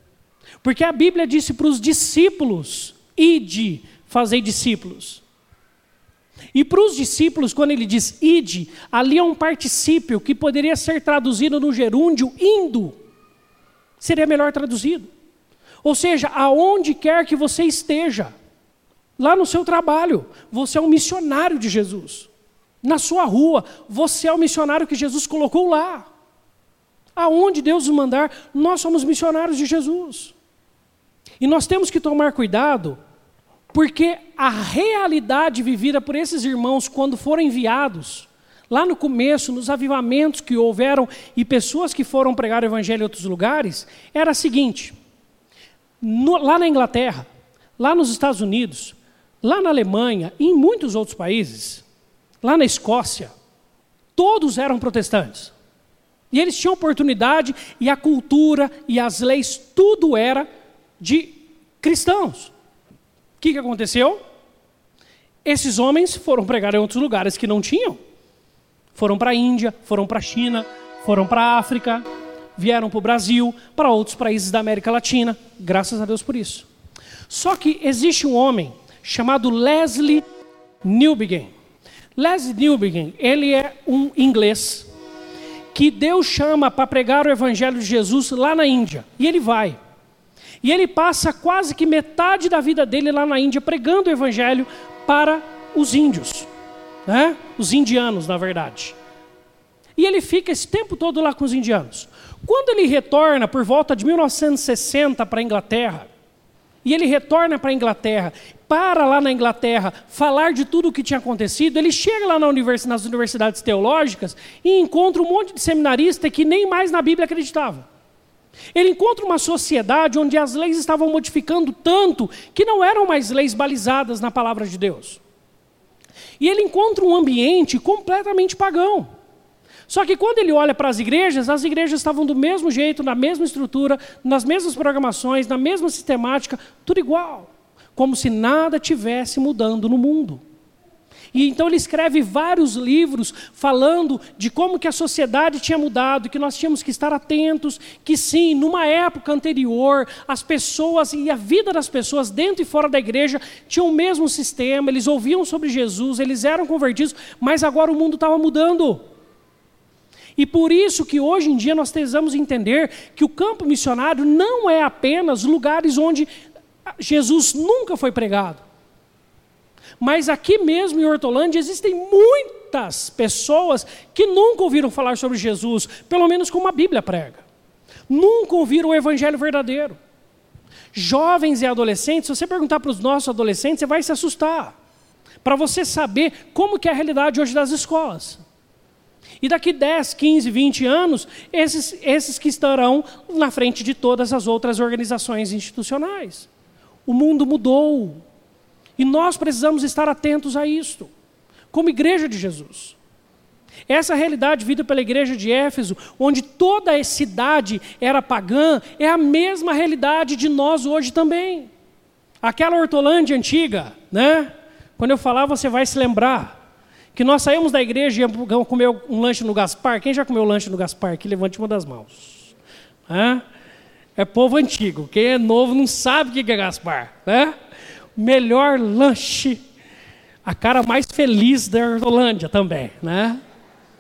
A: Porque a Bíblia disse para os discípulos: ide, fazei discípulos. E para os discípulos, quando ele diz ide, ali é um particípio que poderia ser traduzido no gerúndio indo. Seria melhor traduzido. Ou seja, aonde quer que você esteja. Lá no seu trabalho, você é um missionário de Jesus. Na sua rua, você é o missionário que Jesus colocou lá. Aonde Deus nos mandar, nós somos missionários de Jesus. E nós temos que tomar cuidado, porque a realidade vivida por esses irmãos quando foram enviados, lá no começo, nos avivamentos que houveram e pessoas que foram pregar o evangelho em outros lugares, era a seguinte: no, lá na Inglaterra, lá nos Estados Unidos, Lá na Alemanha e em muitos outros países, lá na Escócia, todos eram protestantes. E eles tinham oportunidade, e a cultura e as leis, tudo era de cristãos. Que, que aconteceu? Esses homens foram pregar em outros lugares que não tinham. Foram para a Índia, foram para a China, foram para a África, vieram para o Brasil, para outros países da América Latina. Graças a Deus por isso. Só que existe um homem chamado Leslie Newbegin. Leslie Newbegin, ele é um inglês que Deus chama para pregar o evangelho de Jesus lá na Índia. E ele vai. E ele passa quase que metade da vida dele lá na Índia pregando o evangelho para os índios. né? os indianos, na verdade. E ele fica esse tempo todo lá com os indianos. Quando ele retorna por volta de 1960 para a Inglaterra, e ele retorna para a Inglaterra, para lá na Inglaterra falar de tudo o que tinha acontecido, ele chega lá na univers nas universidades teológicas e encontra um monte de seminarista que nem mais na Bíblia acreditava. Ele encontra uma sociedade onde as leis estavam modificando tanto que não eram mais leis balizadas na palavra de Deus. E ele encontra um ambiente completamente pagão. Só que quando ele olha para as igrejas, as igrejas estavam do mesmo jeito, na mesma estrutura, nas mesmas programações, na mesma sistemática, tudo igual. Como se nada tivesse mudando no mundo. E então ele escreve vários livros falando de como que a sociedade tinha mudado, que nós tínhamos que estar atentos, que sim, numa época anterior, as pessoas e a vida das pessoas dentro e fora da igreja tinham o mesmo sistema, eles ouviam sobre Jesus, eles eram convertidos, mas agora o mundo estava mudando. E por isso que hoje em dia nós precisamos entender que o campo missionário não é apenas lugares onde Jesus nunca foi pregado. Mas aqui mesmo em Hortolândia existem muitas pessoas que nunca ouviram falar sobre Jesus, pelo menos como a Bíblia prega. Nunca ouviram o evangelho verdadeiro. Jovens e adolescentes, se você perguntar para os nossos adolescentes, você vai se assustar. Para você saber como que é a realidade hoje das escolas. E daqui 10, 15, 20 anos, esses, esses que estarão na frente de todas as outras organizações institucionais. O mundo mudou. E nós precisamos estar atentos a isto, como igreja de Jesus. Essa realidade vivida pela igreja de Éfeso, onde toda a cidade era pagã, é a mesma realidade de nós hoje também. Aquela Hortolândia antiga, né? Quando eu falar, você vai se lembrar. Que nós saímos da igreja e íamos comer um lanche no Gaspar. Quem já comeu lanche no Gaspar? Que levante uma das mãos. É povo antigo. Quem é novo não sabe o que é Gaspar. Né? Melhor lanche, a cara mais feliz da Hortolândia também, né?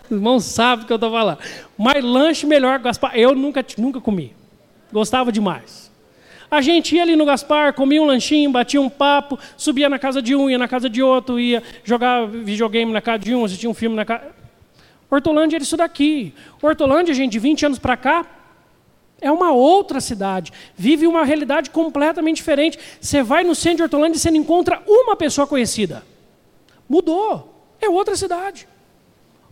A: Os irmãos sabem o que eu estou falando. Mas lanche melhor Gaspar, eu nunca, nunca comi. Gostava demais. A gente ia ali no Gaspar, comia um lanchinho, batia um papo, subia na casa de um, ia na casa de outro, ia jogar videogame na casa de um, assistia um filme na casa. Hortolândia era isso daqui. Hortolândia, gente, de 20 anos para cá, é uma outra cidade. Vive uma realidade completamente diferente. Você vai no centro de Hortolândia e você não encontra uma pessoa conhecida. Mudou. É outra cidade.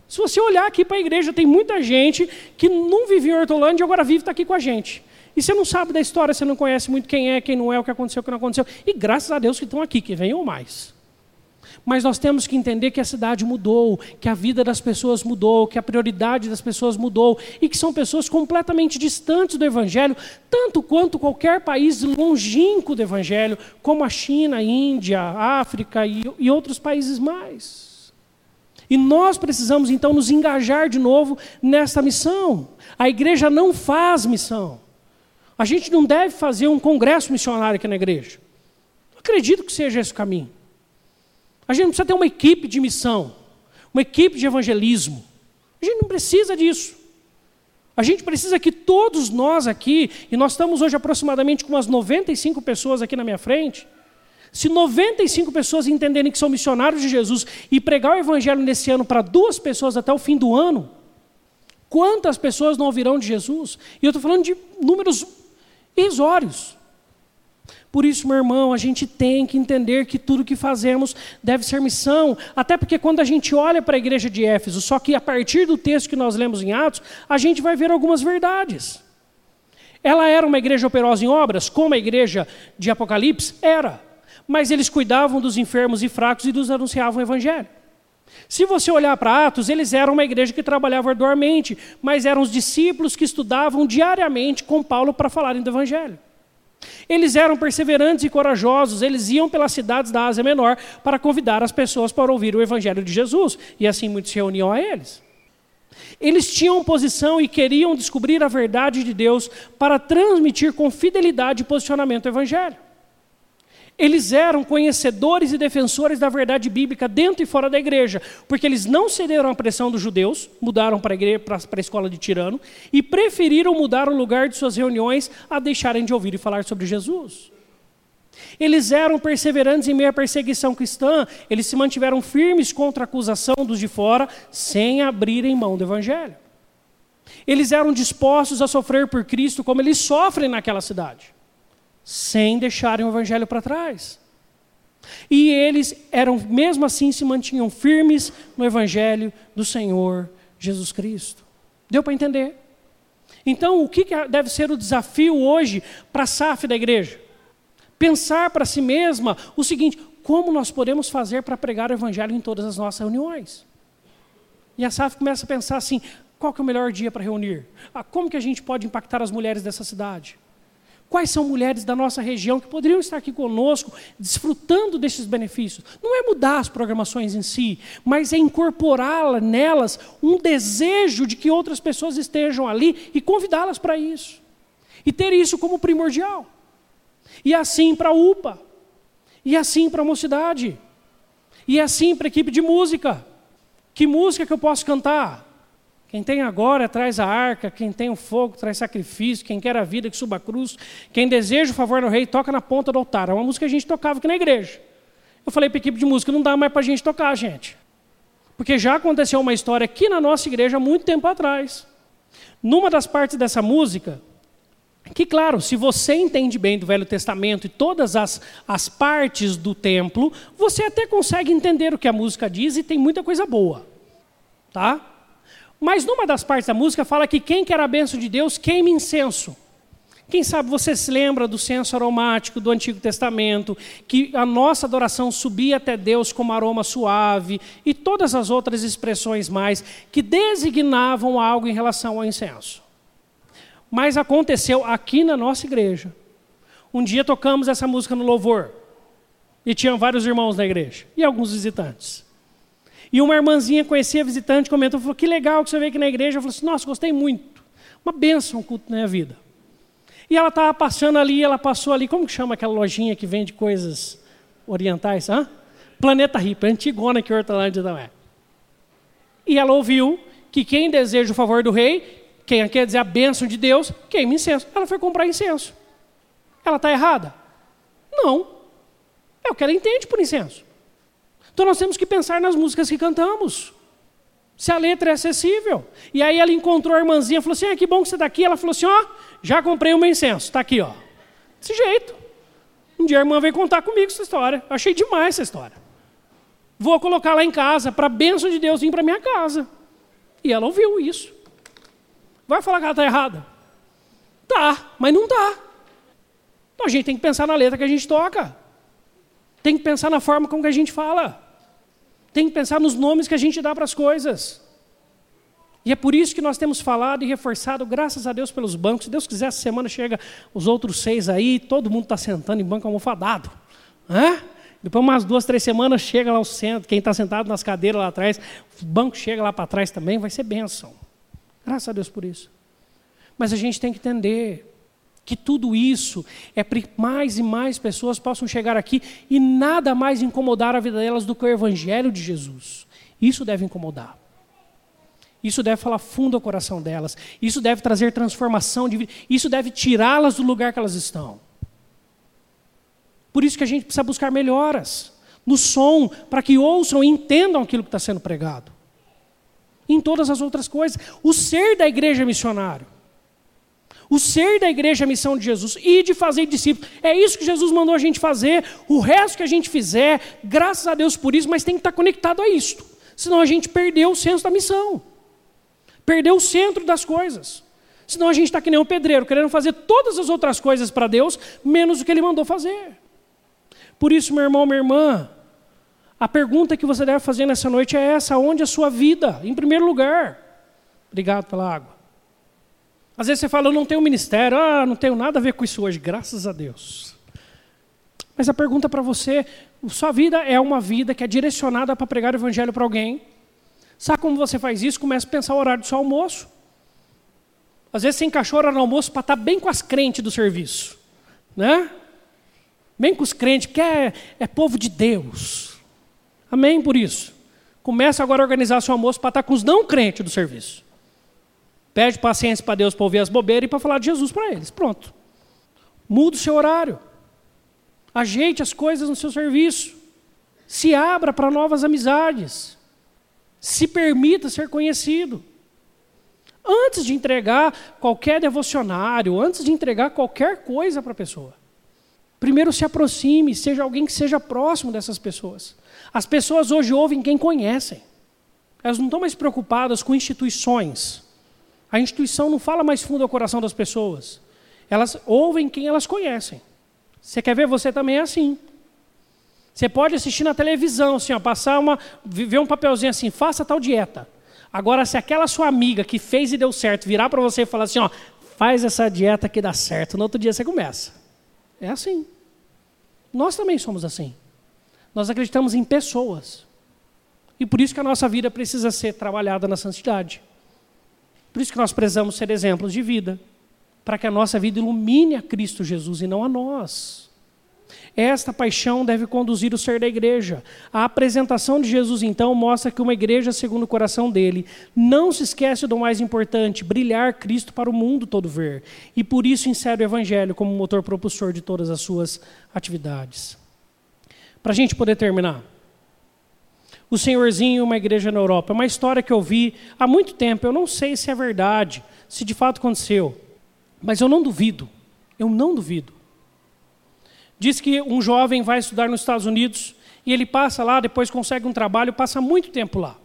A: Se você olhar aqui para a igreja, tem muita gente que não vivia em Hortolândia e agora vive está aqui com a gente. E você não sabe da história, você não conhece muito quem é, quem não é, o que aconteceu, o que não aconteceu. E graças a Deus que estão aqui, que venham mais. Mas nós temos que entender que a cidade mudou, que a vida das pessoas mudou, que a prioridade das pessoas mudou e que são pessoas completamente distantes do Evangelho, tanto quanto qualquer país longínquo do Evangelho, como a China, a Índia, a África e, e outros países mais. E nós precisamos então nos engajar de novo nessa missão. A igreja não faz missão. A gente não deve fazer um congresso missionário aqui na igreja. Não acredito que seja esse o caminho. A gente não precisa ter uma equipe de missão, uma equipe de evangelismo. A gente não precisa disso. A gente precisa que todos nós aqui, e nós estamos hoje aproximadamente com umas 95 pessoas aqui na minha frente, se 95 pessoas entenderem que são missionários de Jesus e pregar o evangelho nesse ano para duas pessoas até o fim do ano, quantas pessoas não ouvirão de Jesus? E eu estou falando de números irrisórios. Por isso, meu irmão, a gente tem que entender que tudo que fazemos deve ser missão, até porque quando a gente olha para a igreja de Éfeso, só que a partir do texto que nós lemos em Atos, a gente vai ver algumas verdades. Ela era uma igreja operosa em obras, como a igreja de Apocalipse? Era. Mas eles cuidavam dos enfermos e fracos e dos anunciavam o evangelho. Se você olhar para Atos, eles eram uma igreja que trabalhava arduamente, mas eram os discípulos que estudavam diariamente com Paulo para falarem do evangelho. Eles eram perseverantes e corajosos, eles iam pelas cidades da Ásia Menor para convidar as pessoas para ouvir o Evangelho de Jesus, e assim muitos se reuniam a eles. Eles tinham posição e queriam descobrir a verdade de Deus para transmitir com fidelidade e posicionamento o Evangelho. Eles eram conhecedores e defensores da verdade bíblica dentro e fora da igreja, porque eles não cederam à pressão dos judeus, mudaram para a, escola de Tirano, e preferiram mudar o lugar de suas reuniões a deixarem de ouvir e falar sobre Jesus. Eles eram perseverantes em meio à perseguição cristã, eles se mantiveram firmes contra a acusação dos de fora, sem abrirem mão do Evangelho. Eles eram dispostos a sofrer por Cristo como eles sofrem naquela cidade, sem deixarem o Evangelho para trás. E eles eram, mesmo assim, se mantinham firmes no Evangelho do Senhor Jesus Cristo. Deu para entender? Então, o que deve ser o desafio hoje para a SAF da igreja? Pensar para si mesma o seguinte: como nós podemos fazer para pregar o Evangelho em todas as nossas reuniões? E a SAF começa a pensar assim: qual que é o melhor dia para reunir? Ah, como que a gente pode impactar as mulheres dessa cidade? Quais são mulheres da nossa região que poderiam estar aqui conosco, desfrutando desses benefícios? Não é mudar as programações em si, mas é incorporá-la nelas um desejo de que outras pessoas estejam ali e convidá-las para isso. E ter isso como primordial. E assim para a UPA. E assim para a mocidade. E assim para a equipe de música. Que música que eu posso cantar? Quem tem agora traz a arca, quem tem o fogo traz sacrifício, quem quer a vida que suba a cruz, quem deseja o favor do rei toca na ponta do altar. É uma música que a gente tocava aqui na igreja. Eu falei para a equipe de música, não dá mais para a gente tocar, gente. Porque já aconteceu uma história aqui na nossa igreja há muito tempo atrás. Numa das partes dessa música, que claro, se você entende bem do Velho Testamento e todas as, as partes do templo, você até consegue entender o que a música diz e tem muita coisa boa. Tá? Mas numa das partes da música fala que quem quer a bênção de Deus queime incenso. Quem sabe você se lembra do censo aromático do Antigo Testamento, que a nossa adoração subia até Deus como aroma suave, e todas as outras expressões mais que designavam algo em relação ao incenso. Mas aconteceu aqui na nossa igreja. Um dia tocamos essa música no louvor, e tinham vários irmãos na igreja, e alguns visitantes. E uma irmãzinha conhecia visitante, comentou, falou, que legal que você veio aqui na igreja. Eu falei assim, nossa, gostei muito. Uma bênção o culto na minha vida. E ela estava passando ali, ela passou ali, como que chama aquela lojinha que vende coisas orientais? Hã? Planeta Hippie, antigona que Hortolândia não é. E ela ouviu que quem deseja o favor do rei, quem quer dizer a bênção de Deus, queima incenso. Ela foi comprar incenso. Ela está errada? Não. É o que ela entende por incenso. Então nós temos que pensar nas músicas que cantamos. Se a letra é acessível. E aí ela encontrou a irmãzinha, falou assim: ah, que bom que você está aqui. Ela falou assim: ó, já comprei o meu incenso, está aqui, ó. Desse jeito. Um dia a irmã veio contar comigo essa história. Eu achei demais essa história. Vou colocar lá em casa, para a bênção de Deus vir para minha casa. E ela ouviu isso. Vai falar que ela está errada? Tá, mas não tá. Então a gente tem que pensar na letra que a gente toca. Tem que pensar na forma como que a gente fala. Tem que pensar nos nomes que a gente dá para as coisas. E é por isso que nós temos falado e reforçado, graças a Deus, pelos bancos. Se Deus quiser, essa semana chega os outros seis aí, todo mundo está sentando em banco almofadado. Hã? Depois, umas duas, três semanas, chega lá o centro, quem está sentado nas cadeiras lá atrás, o banco chega lá para trás também, vai ser bênção. Graças a Deus por isso. Mas a gente tem que entender que tudo isso é para que mais e mais pessoas possam chegar aqui e nada mais incomodar a vida delas do que o Evangelho de Jesus. Isso deve incomodar. Isso deve falar fundo ao coração delas. Isso deve trazer transformação de vida. Isso deve tirá-las do lugar que elas estão. Por isso que a gente precisa buscar melhoras no som, para que ouçam e entendam aquilo que está sendo pregado. Em todas as outras coisas. O ser da igreja missionário. O ser da igreja é a missão de Jesus e de fazer discípulos. É isso que Jesus mandou a gente fazer. O resto que a gente fizer, graças a Deus por isso, mas tem que estar conectado a isto. Senão a gente perdeu o senso da missão. Perdeu o centro das coisas. Senão a gente está que nem um pedreiro, querendo fazer todas as outras coisas para Deus, menos o que Ele mandou fazer. Por isso, meu irmão, minha irmã, a pergunta que você deve fazer nessa noite é essa: onde a sua vida? Em primeiro lugar. Obrigado pela água. Às vezes você fala, eu não tenho ministério, ah, não tenho nada a ver com isso hoje, graças a Deus. Mas a pergunta para você, sua vida é uma vida que é direcionada para pregar o evangelho para alguém. Sabe como você faz isso? Começa a pensar o horário do seu almoço. Às vezes você encaixou o horário do almoço para estar tá bem com as crentes do serviço. Né? Bem com os crentes, que é, é povo de Deus. Amém por isso. Começa agora a organizar seu almoço para estar tá com os não crentes do serviço. Pede paciência para Deus para ouvir as bobeiras e para falar de Jesus para eles. Pronto. Muda o seu horário. Ajeite as coisas no seu serviço. Se abra para novas amizades. Se permita ser conhecido. Antes de entregar qualquer devocionário, antes de entregar qualquer coisa para a pessoa, primeiro se aproxime, seja alguém que seja próximo dessas pessoas. As pessoas hoje ouvem quem conhecem. Elas não estão mais preocupadas com instituições. A instituição não fala mais fundo ao coração das pessoas. Elas ouvem quem elas conhecem. Você quer ver? Você também é assim. Você pode assistir na televisão, assim, ó, passar uma, ver um papelzinho assim, faça tal dieta. Agora, se aquela sua amiga que fez e deu certo virar para você e falar assim, ó, faz essa dieta que dá certo, no outro dia você começa. É assim. Nós também somos assim. Nós acreditamos em pessoas. E por isso que a nossa vida precisa ser trabalhada na santidade. Por isso que nós precisamos ser exemplos de vida, para que a nossa vida ilumine a Cristo Jesus e não a nós. Esta paixão deve conduzir o ser da igreja. A apresentação de Jesus, então, mostra que uma igreja segundo o coração dele não se esquece do mais importante, brilhar Cristo para o mundo todo ver. E por isso insere o Evangelho como motor propulsor de todas as suas atividades. Para a gente poder terminar. O Senhorzinho, uma igreja na Europa. É uma história que eu vi há muito tempo. Eu não sei se é verdade, se de fato aconteceu. Mas eu não duvido. Eu não duvido Diz que um jovem vai estudar nos Estados Unidos e ele passa lá, depois consegue um trabalho, passa muito tempo lá.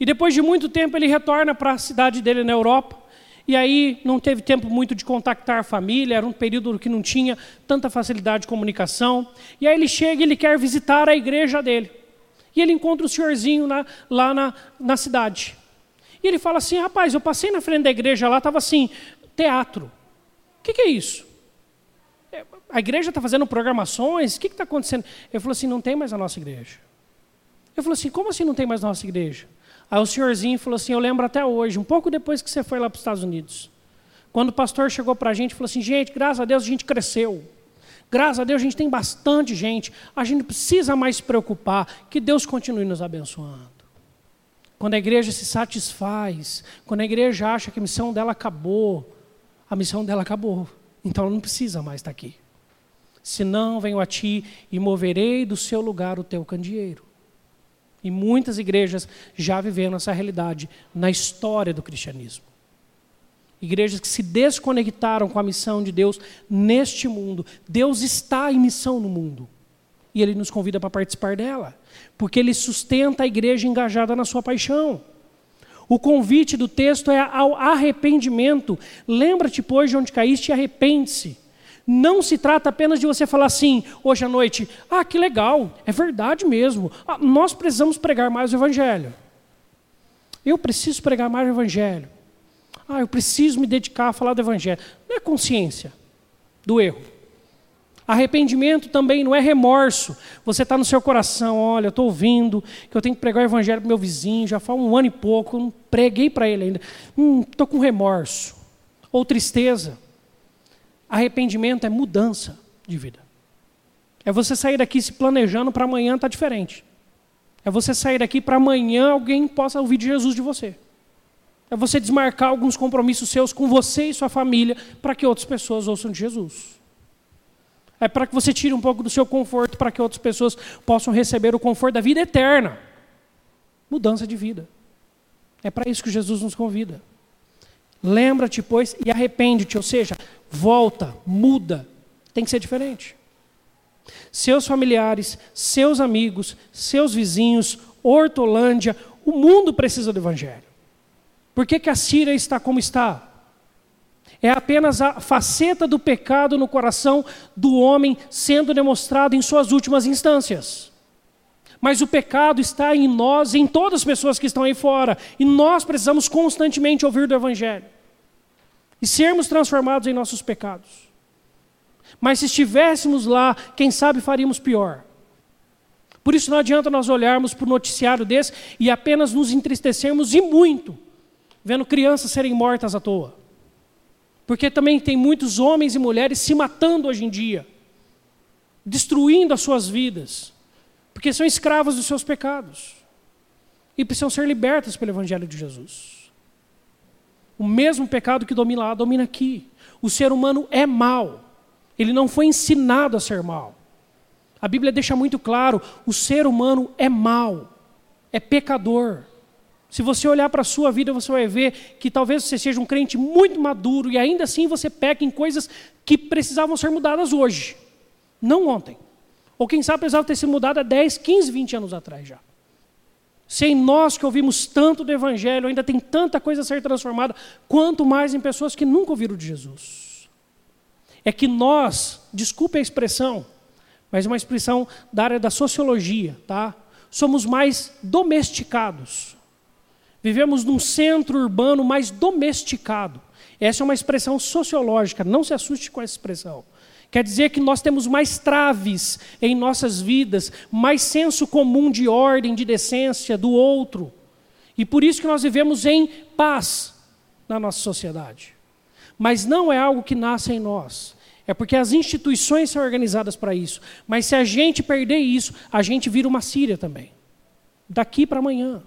A: E depois de muito tempo ele retorna para a cidade dele na Europa. E aí não teve tempo muito de contactar a família, era um período que não tinha tanta facilidade de comunicação. E aí ele chega e ele quer visitar a igreja dele. E ele encontra o senhorzinho na, lá na, na cidade. E ele fala assim: rapaz, eu passei na frente da igreja lá, estava assim, teatro. O que, que é isso? a igreja está fazendo programações, o que está acontecendo? Ele falou assim, não tem mais a nossa igreja. Eu falei assim, como assim não tem mais a nossa igreja? Aí o senhorzinho falou assim, eu lembro até hoje, um pouco depois que você foi lá para os Estados Unidos. Quando o pastor chegou para a gente falou assim, gente, graças a Deus a gente cresceu. Graças a Deus a gente tem bastante gente. A gente precisa mais se preocupar que Deus continue nos abençoando. Quando a igreja se satisfaz, quando a igreja acha que a missão dela acabou, a missão dela acabou. Então ela não precisa mais estar aqui. Senão venho a ti e moverei do seu lugar o teu candeeiro. E muitas igrejas já viveram essa realidade na história do cristianismo. Igrejas que se desconectaram com a missão de Deus neste mundo. Deus está em missão no mundo. E Ele nos convida para participar dela. Porque Ele sustenta a igreja engajada na sua paixão. O convite do texto é ao arrependimento. Lembra-te, pois, de onde caíste e arrepende-se. Não se trata apenas de você falar assim, hoje à noite, ah, que legal, é verdade mesmo, ah, nós precisamos pregar mais o Evangelho. Eu preciso pregar mais o Evangelho. Ah, eu preciso me dedicar a falar do Evangelho. Não é consciência do erro. Arrependimento também não é remorso. Você está no seu coração, olha, estou ouvindo que eu tenho que pregar o evangelho para meu vizinho, já faz um ano e pouco, não preguei para ele ainda. Estou hum, com remorso. Ou tristeza. Arrependimento é mudança de vida. É você sair daqui se planejando para amanhã estar tá diferente. É você sair daqui para amanhã alguém possa ouvir de Jesus de você. É você desmarcar alguns compromissos seus com você e sua família para que outras pessoas ouçam de Jesus. É para que você tire um pouco do seu conforto para que outras pessoas possam receber o conforto da vida eterna. Mudança de vida. É para isso que Jesus nos convida. Lembra-te, pois, e arrepende-te, ou seja, volta, muda. Tem que ser diferente. Seus familiares, seus amigos, seus vizinhos, Hortolândia, o mundo precisa do Evangelho. Por que, que a Síria está como está? É apenas a faceta do pecado no coração do homem sendo demonstrado em suas últimas instâncias. Mas o pecado está em nós, em todas as pessoas que estão aí fora. E nós precisamos constantemente ouvir do Evangelho e sermos transformados em nossos pecados. Mas se estivéssemos lá, quem sabe faríamos pior. Por isso não adianta nós olharmos para o noticiário desse e apenas nos entristecermos e muito, vendo crianças serem mortas à toa. Porque também tem muitos homens e mulheres se matando hoje em dia, destruindo as suas vidas, porque são escravos dos seus pecados e precisam ser libertas pelo Evangelho de Jesus. O mesmo pecado que domina lá, domina aqui. O ser humano é mau. Ele não foi ensinado a ser mau. A Bíblia deixa muito claro: o ser humano é mau, é pecador. Se você olhar para a sua vida, você vai ver que talvez você seja um crente muito maduro e ainda assim você peca em coisas que precisavam ser mudadas hoje, não ontem. Ou quem sabe precisava ter sido mudada há 10, 15, 20 anos atrás já. Sem nós que ouvimos tanto do Evangelho, ainda tem tanta coisa a ser transformada, quanto mais em pessoas que nunca ouviram de Jesus. É que nós, desculpe a expressão, mas é uma expressão da área da sociologia, tá? Somos mais domesticados. Vivemos num centro urbano mais domesticado. Essa é uma expressão sociológica, não se assuste com essa expressão. Quer dizer que nós temos mais traves em nossas vidas, mais senso comum de ordem, de decência do outro. E por isso que nós vivemos em paz na nossa sociedade. Mas não é algo que nasce em nós. É porque as instituições são organizadas para isso. Mas se a gente perder isso, a gente vira uma Síria também. Daqui para amanhã.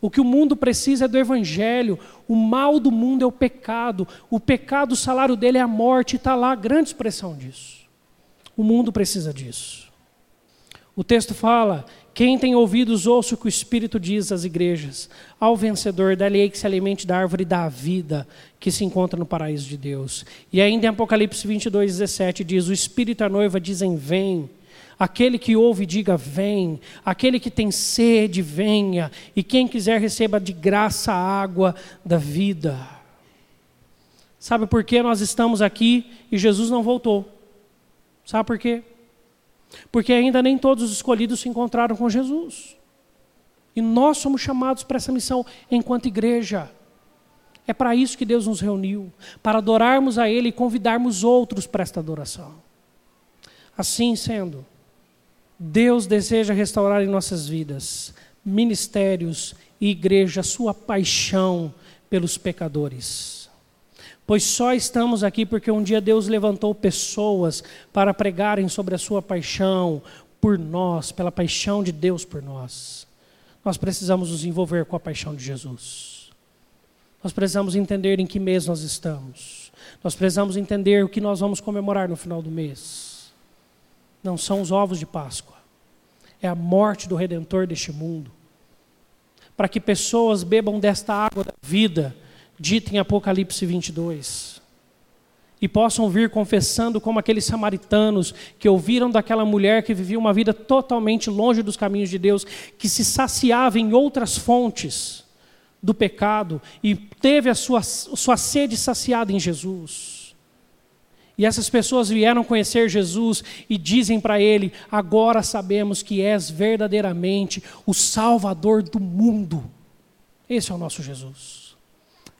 A: O que o mundo precisa é do Evangelho. O mal do mundo é o pecado. O pecado, o salário dele é a morte. Está lá a grande expressão disso. O mundo precisa disso. O texto fala quem tem ouvidos, ouça o que o Espírito diz às igrejas. Ao vencedor, dá-lhe que se alimente da árvore da vida que se encontra no paraíso de Deus. E ainda em Apocalipse 22, 17 diz: O Espírito e a noiva dizem: Vem. Aquele que ouve, diga: Vem. Aquele que tem sede, venha. E quem quiser, receba de graça a água da vida. Sabe por que nós estamos aqui e Jesus não voltou? Sabe por quê? Porque ainda nem todos os escolhidos se encontraram com Jesus. E nós somos chamados para essa missão enquanto igreja. É para isso que Deus nos reuniu para adorarmos a Ele e convidarmos outros para esta adoração. Assim sendo, Deus deseja restaurar em nossas vidas, ministérios e igreja, sua paixão pelos pecadores pois só estamos aqui porque um dia Deus levantou pessoas para pregarem sobre a sua paixão por nós, pela paixão de Deus por nós. Nós precisamos nos envolver com a paixão de Jesus. Nós precisamos entender em que mês nós estamos. Nós precisamos entender o que nós vamos comemorar no final do mês. Não são os ovos de Páscoa, é a morte do redentor deste mundo. Para que pessoas bebam desta água da vida dita em Apocalipse 22. E possam vir confessando como aqueles samaritanos que ouviram daquela mulher que vivia uma vida totalmente longe dos caminhos de Deus, que se saciava em outras fontes do pecado e teve a sua, sua sede saciada em Jesus. E essas pessoas vieram conhecer Jesus e dizem para ele: agora sabemos que és verdadeiramente o Salvador do mundo. Esse é o nosso Jesus.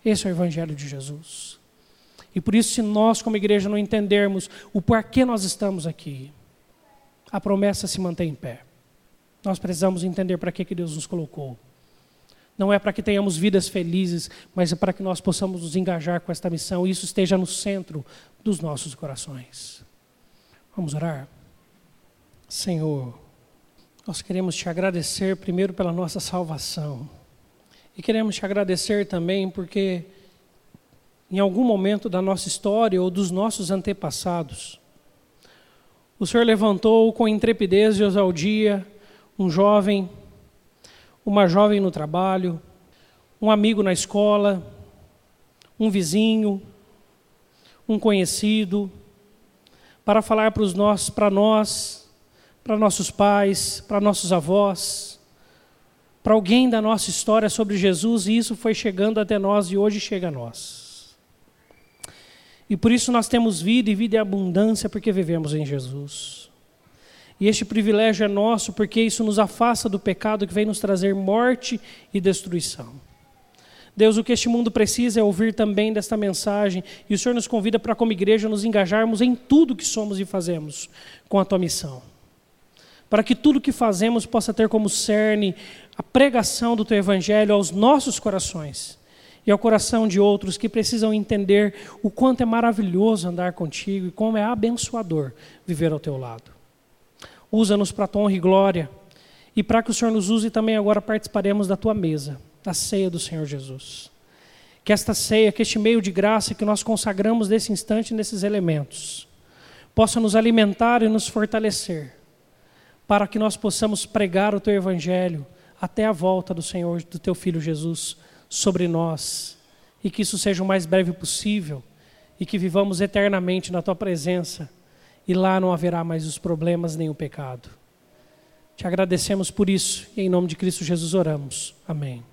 A: Esse é o Evangelho de Jesus. E por isso, se nós, como igreja, não entendermos o porquê nós estamos aqui, a promessa se mantém em pé. Nós precisamos entender para que, que Deus nos colocou. Não é para que tenhamos vidas felizes, mas é para que nós possamos nos engajar com esta missão e isso esteja no centro dos nossos corações. Vamos orar? Senhor, nós queremos te agradecer primeiro pela nossa salvação. E queremos te agradecer também porque, em algum momento da nossa história ou dos nossos antepassados, o Senhor levantou com intrepidez e ousadia um jovem, uma jovem no trabalho, um amigo na escola, um vizinho, um conhecido, para falar para, os nossos, para nós, para nossos pais, para nossos avós, para alguém da nossa história sobre Jesus e isso foi chegando até nós e hoje chega a nós. E por isso nós temos vida e vida em abundância porque vivemos em Jesus. E este privilégio é nosso porque isso nos afasta do pecado que vem nos trazer morte e destruição. Deus, o que este mundo precisa é ouvir também desta mensagem, e o Senhor nos convida para, como igreja, nos engajarmos em tudo que somos e fazemos com a tua missão para que tudo que fazemos possa ter como cerne a pregação do teu evangelho aos nossos corações e ao coração de outros que precisam entender o quanto é maravilhoso andar contigo e como é abençoador viver ao teu lado. Usa-nos para a tua honra e glória e para que o Senhor nos use também agora participaremos da tua mesa, da ceia do Senhor Jesus. Que esta ceia, que este meio de graça que nós consagramos nesse instante, nesses elementos, possa nos alimentar e nos fortalecer para que nós possamos pregar o teu evangelho até a volta do Senhor, do teu filho Jesus sobre nós, e que isso seja o mais breve possível e que vivamos eternamente na tua presença e lá não haverá mais os problemas nem o pecado. Te agradecemos por isso e em nome de Cristo Jesus oramos. Amém.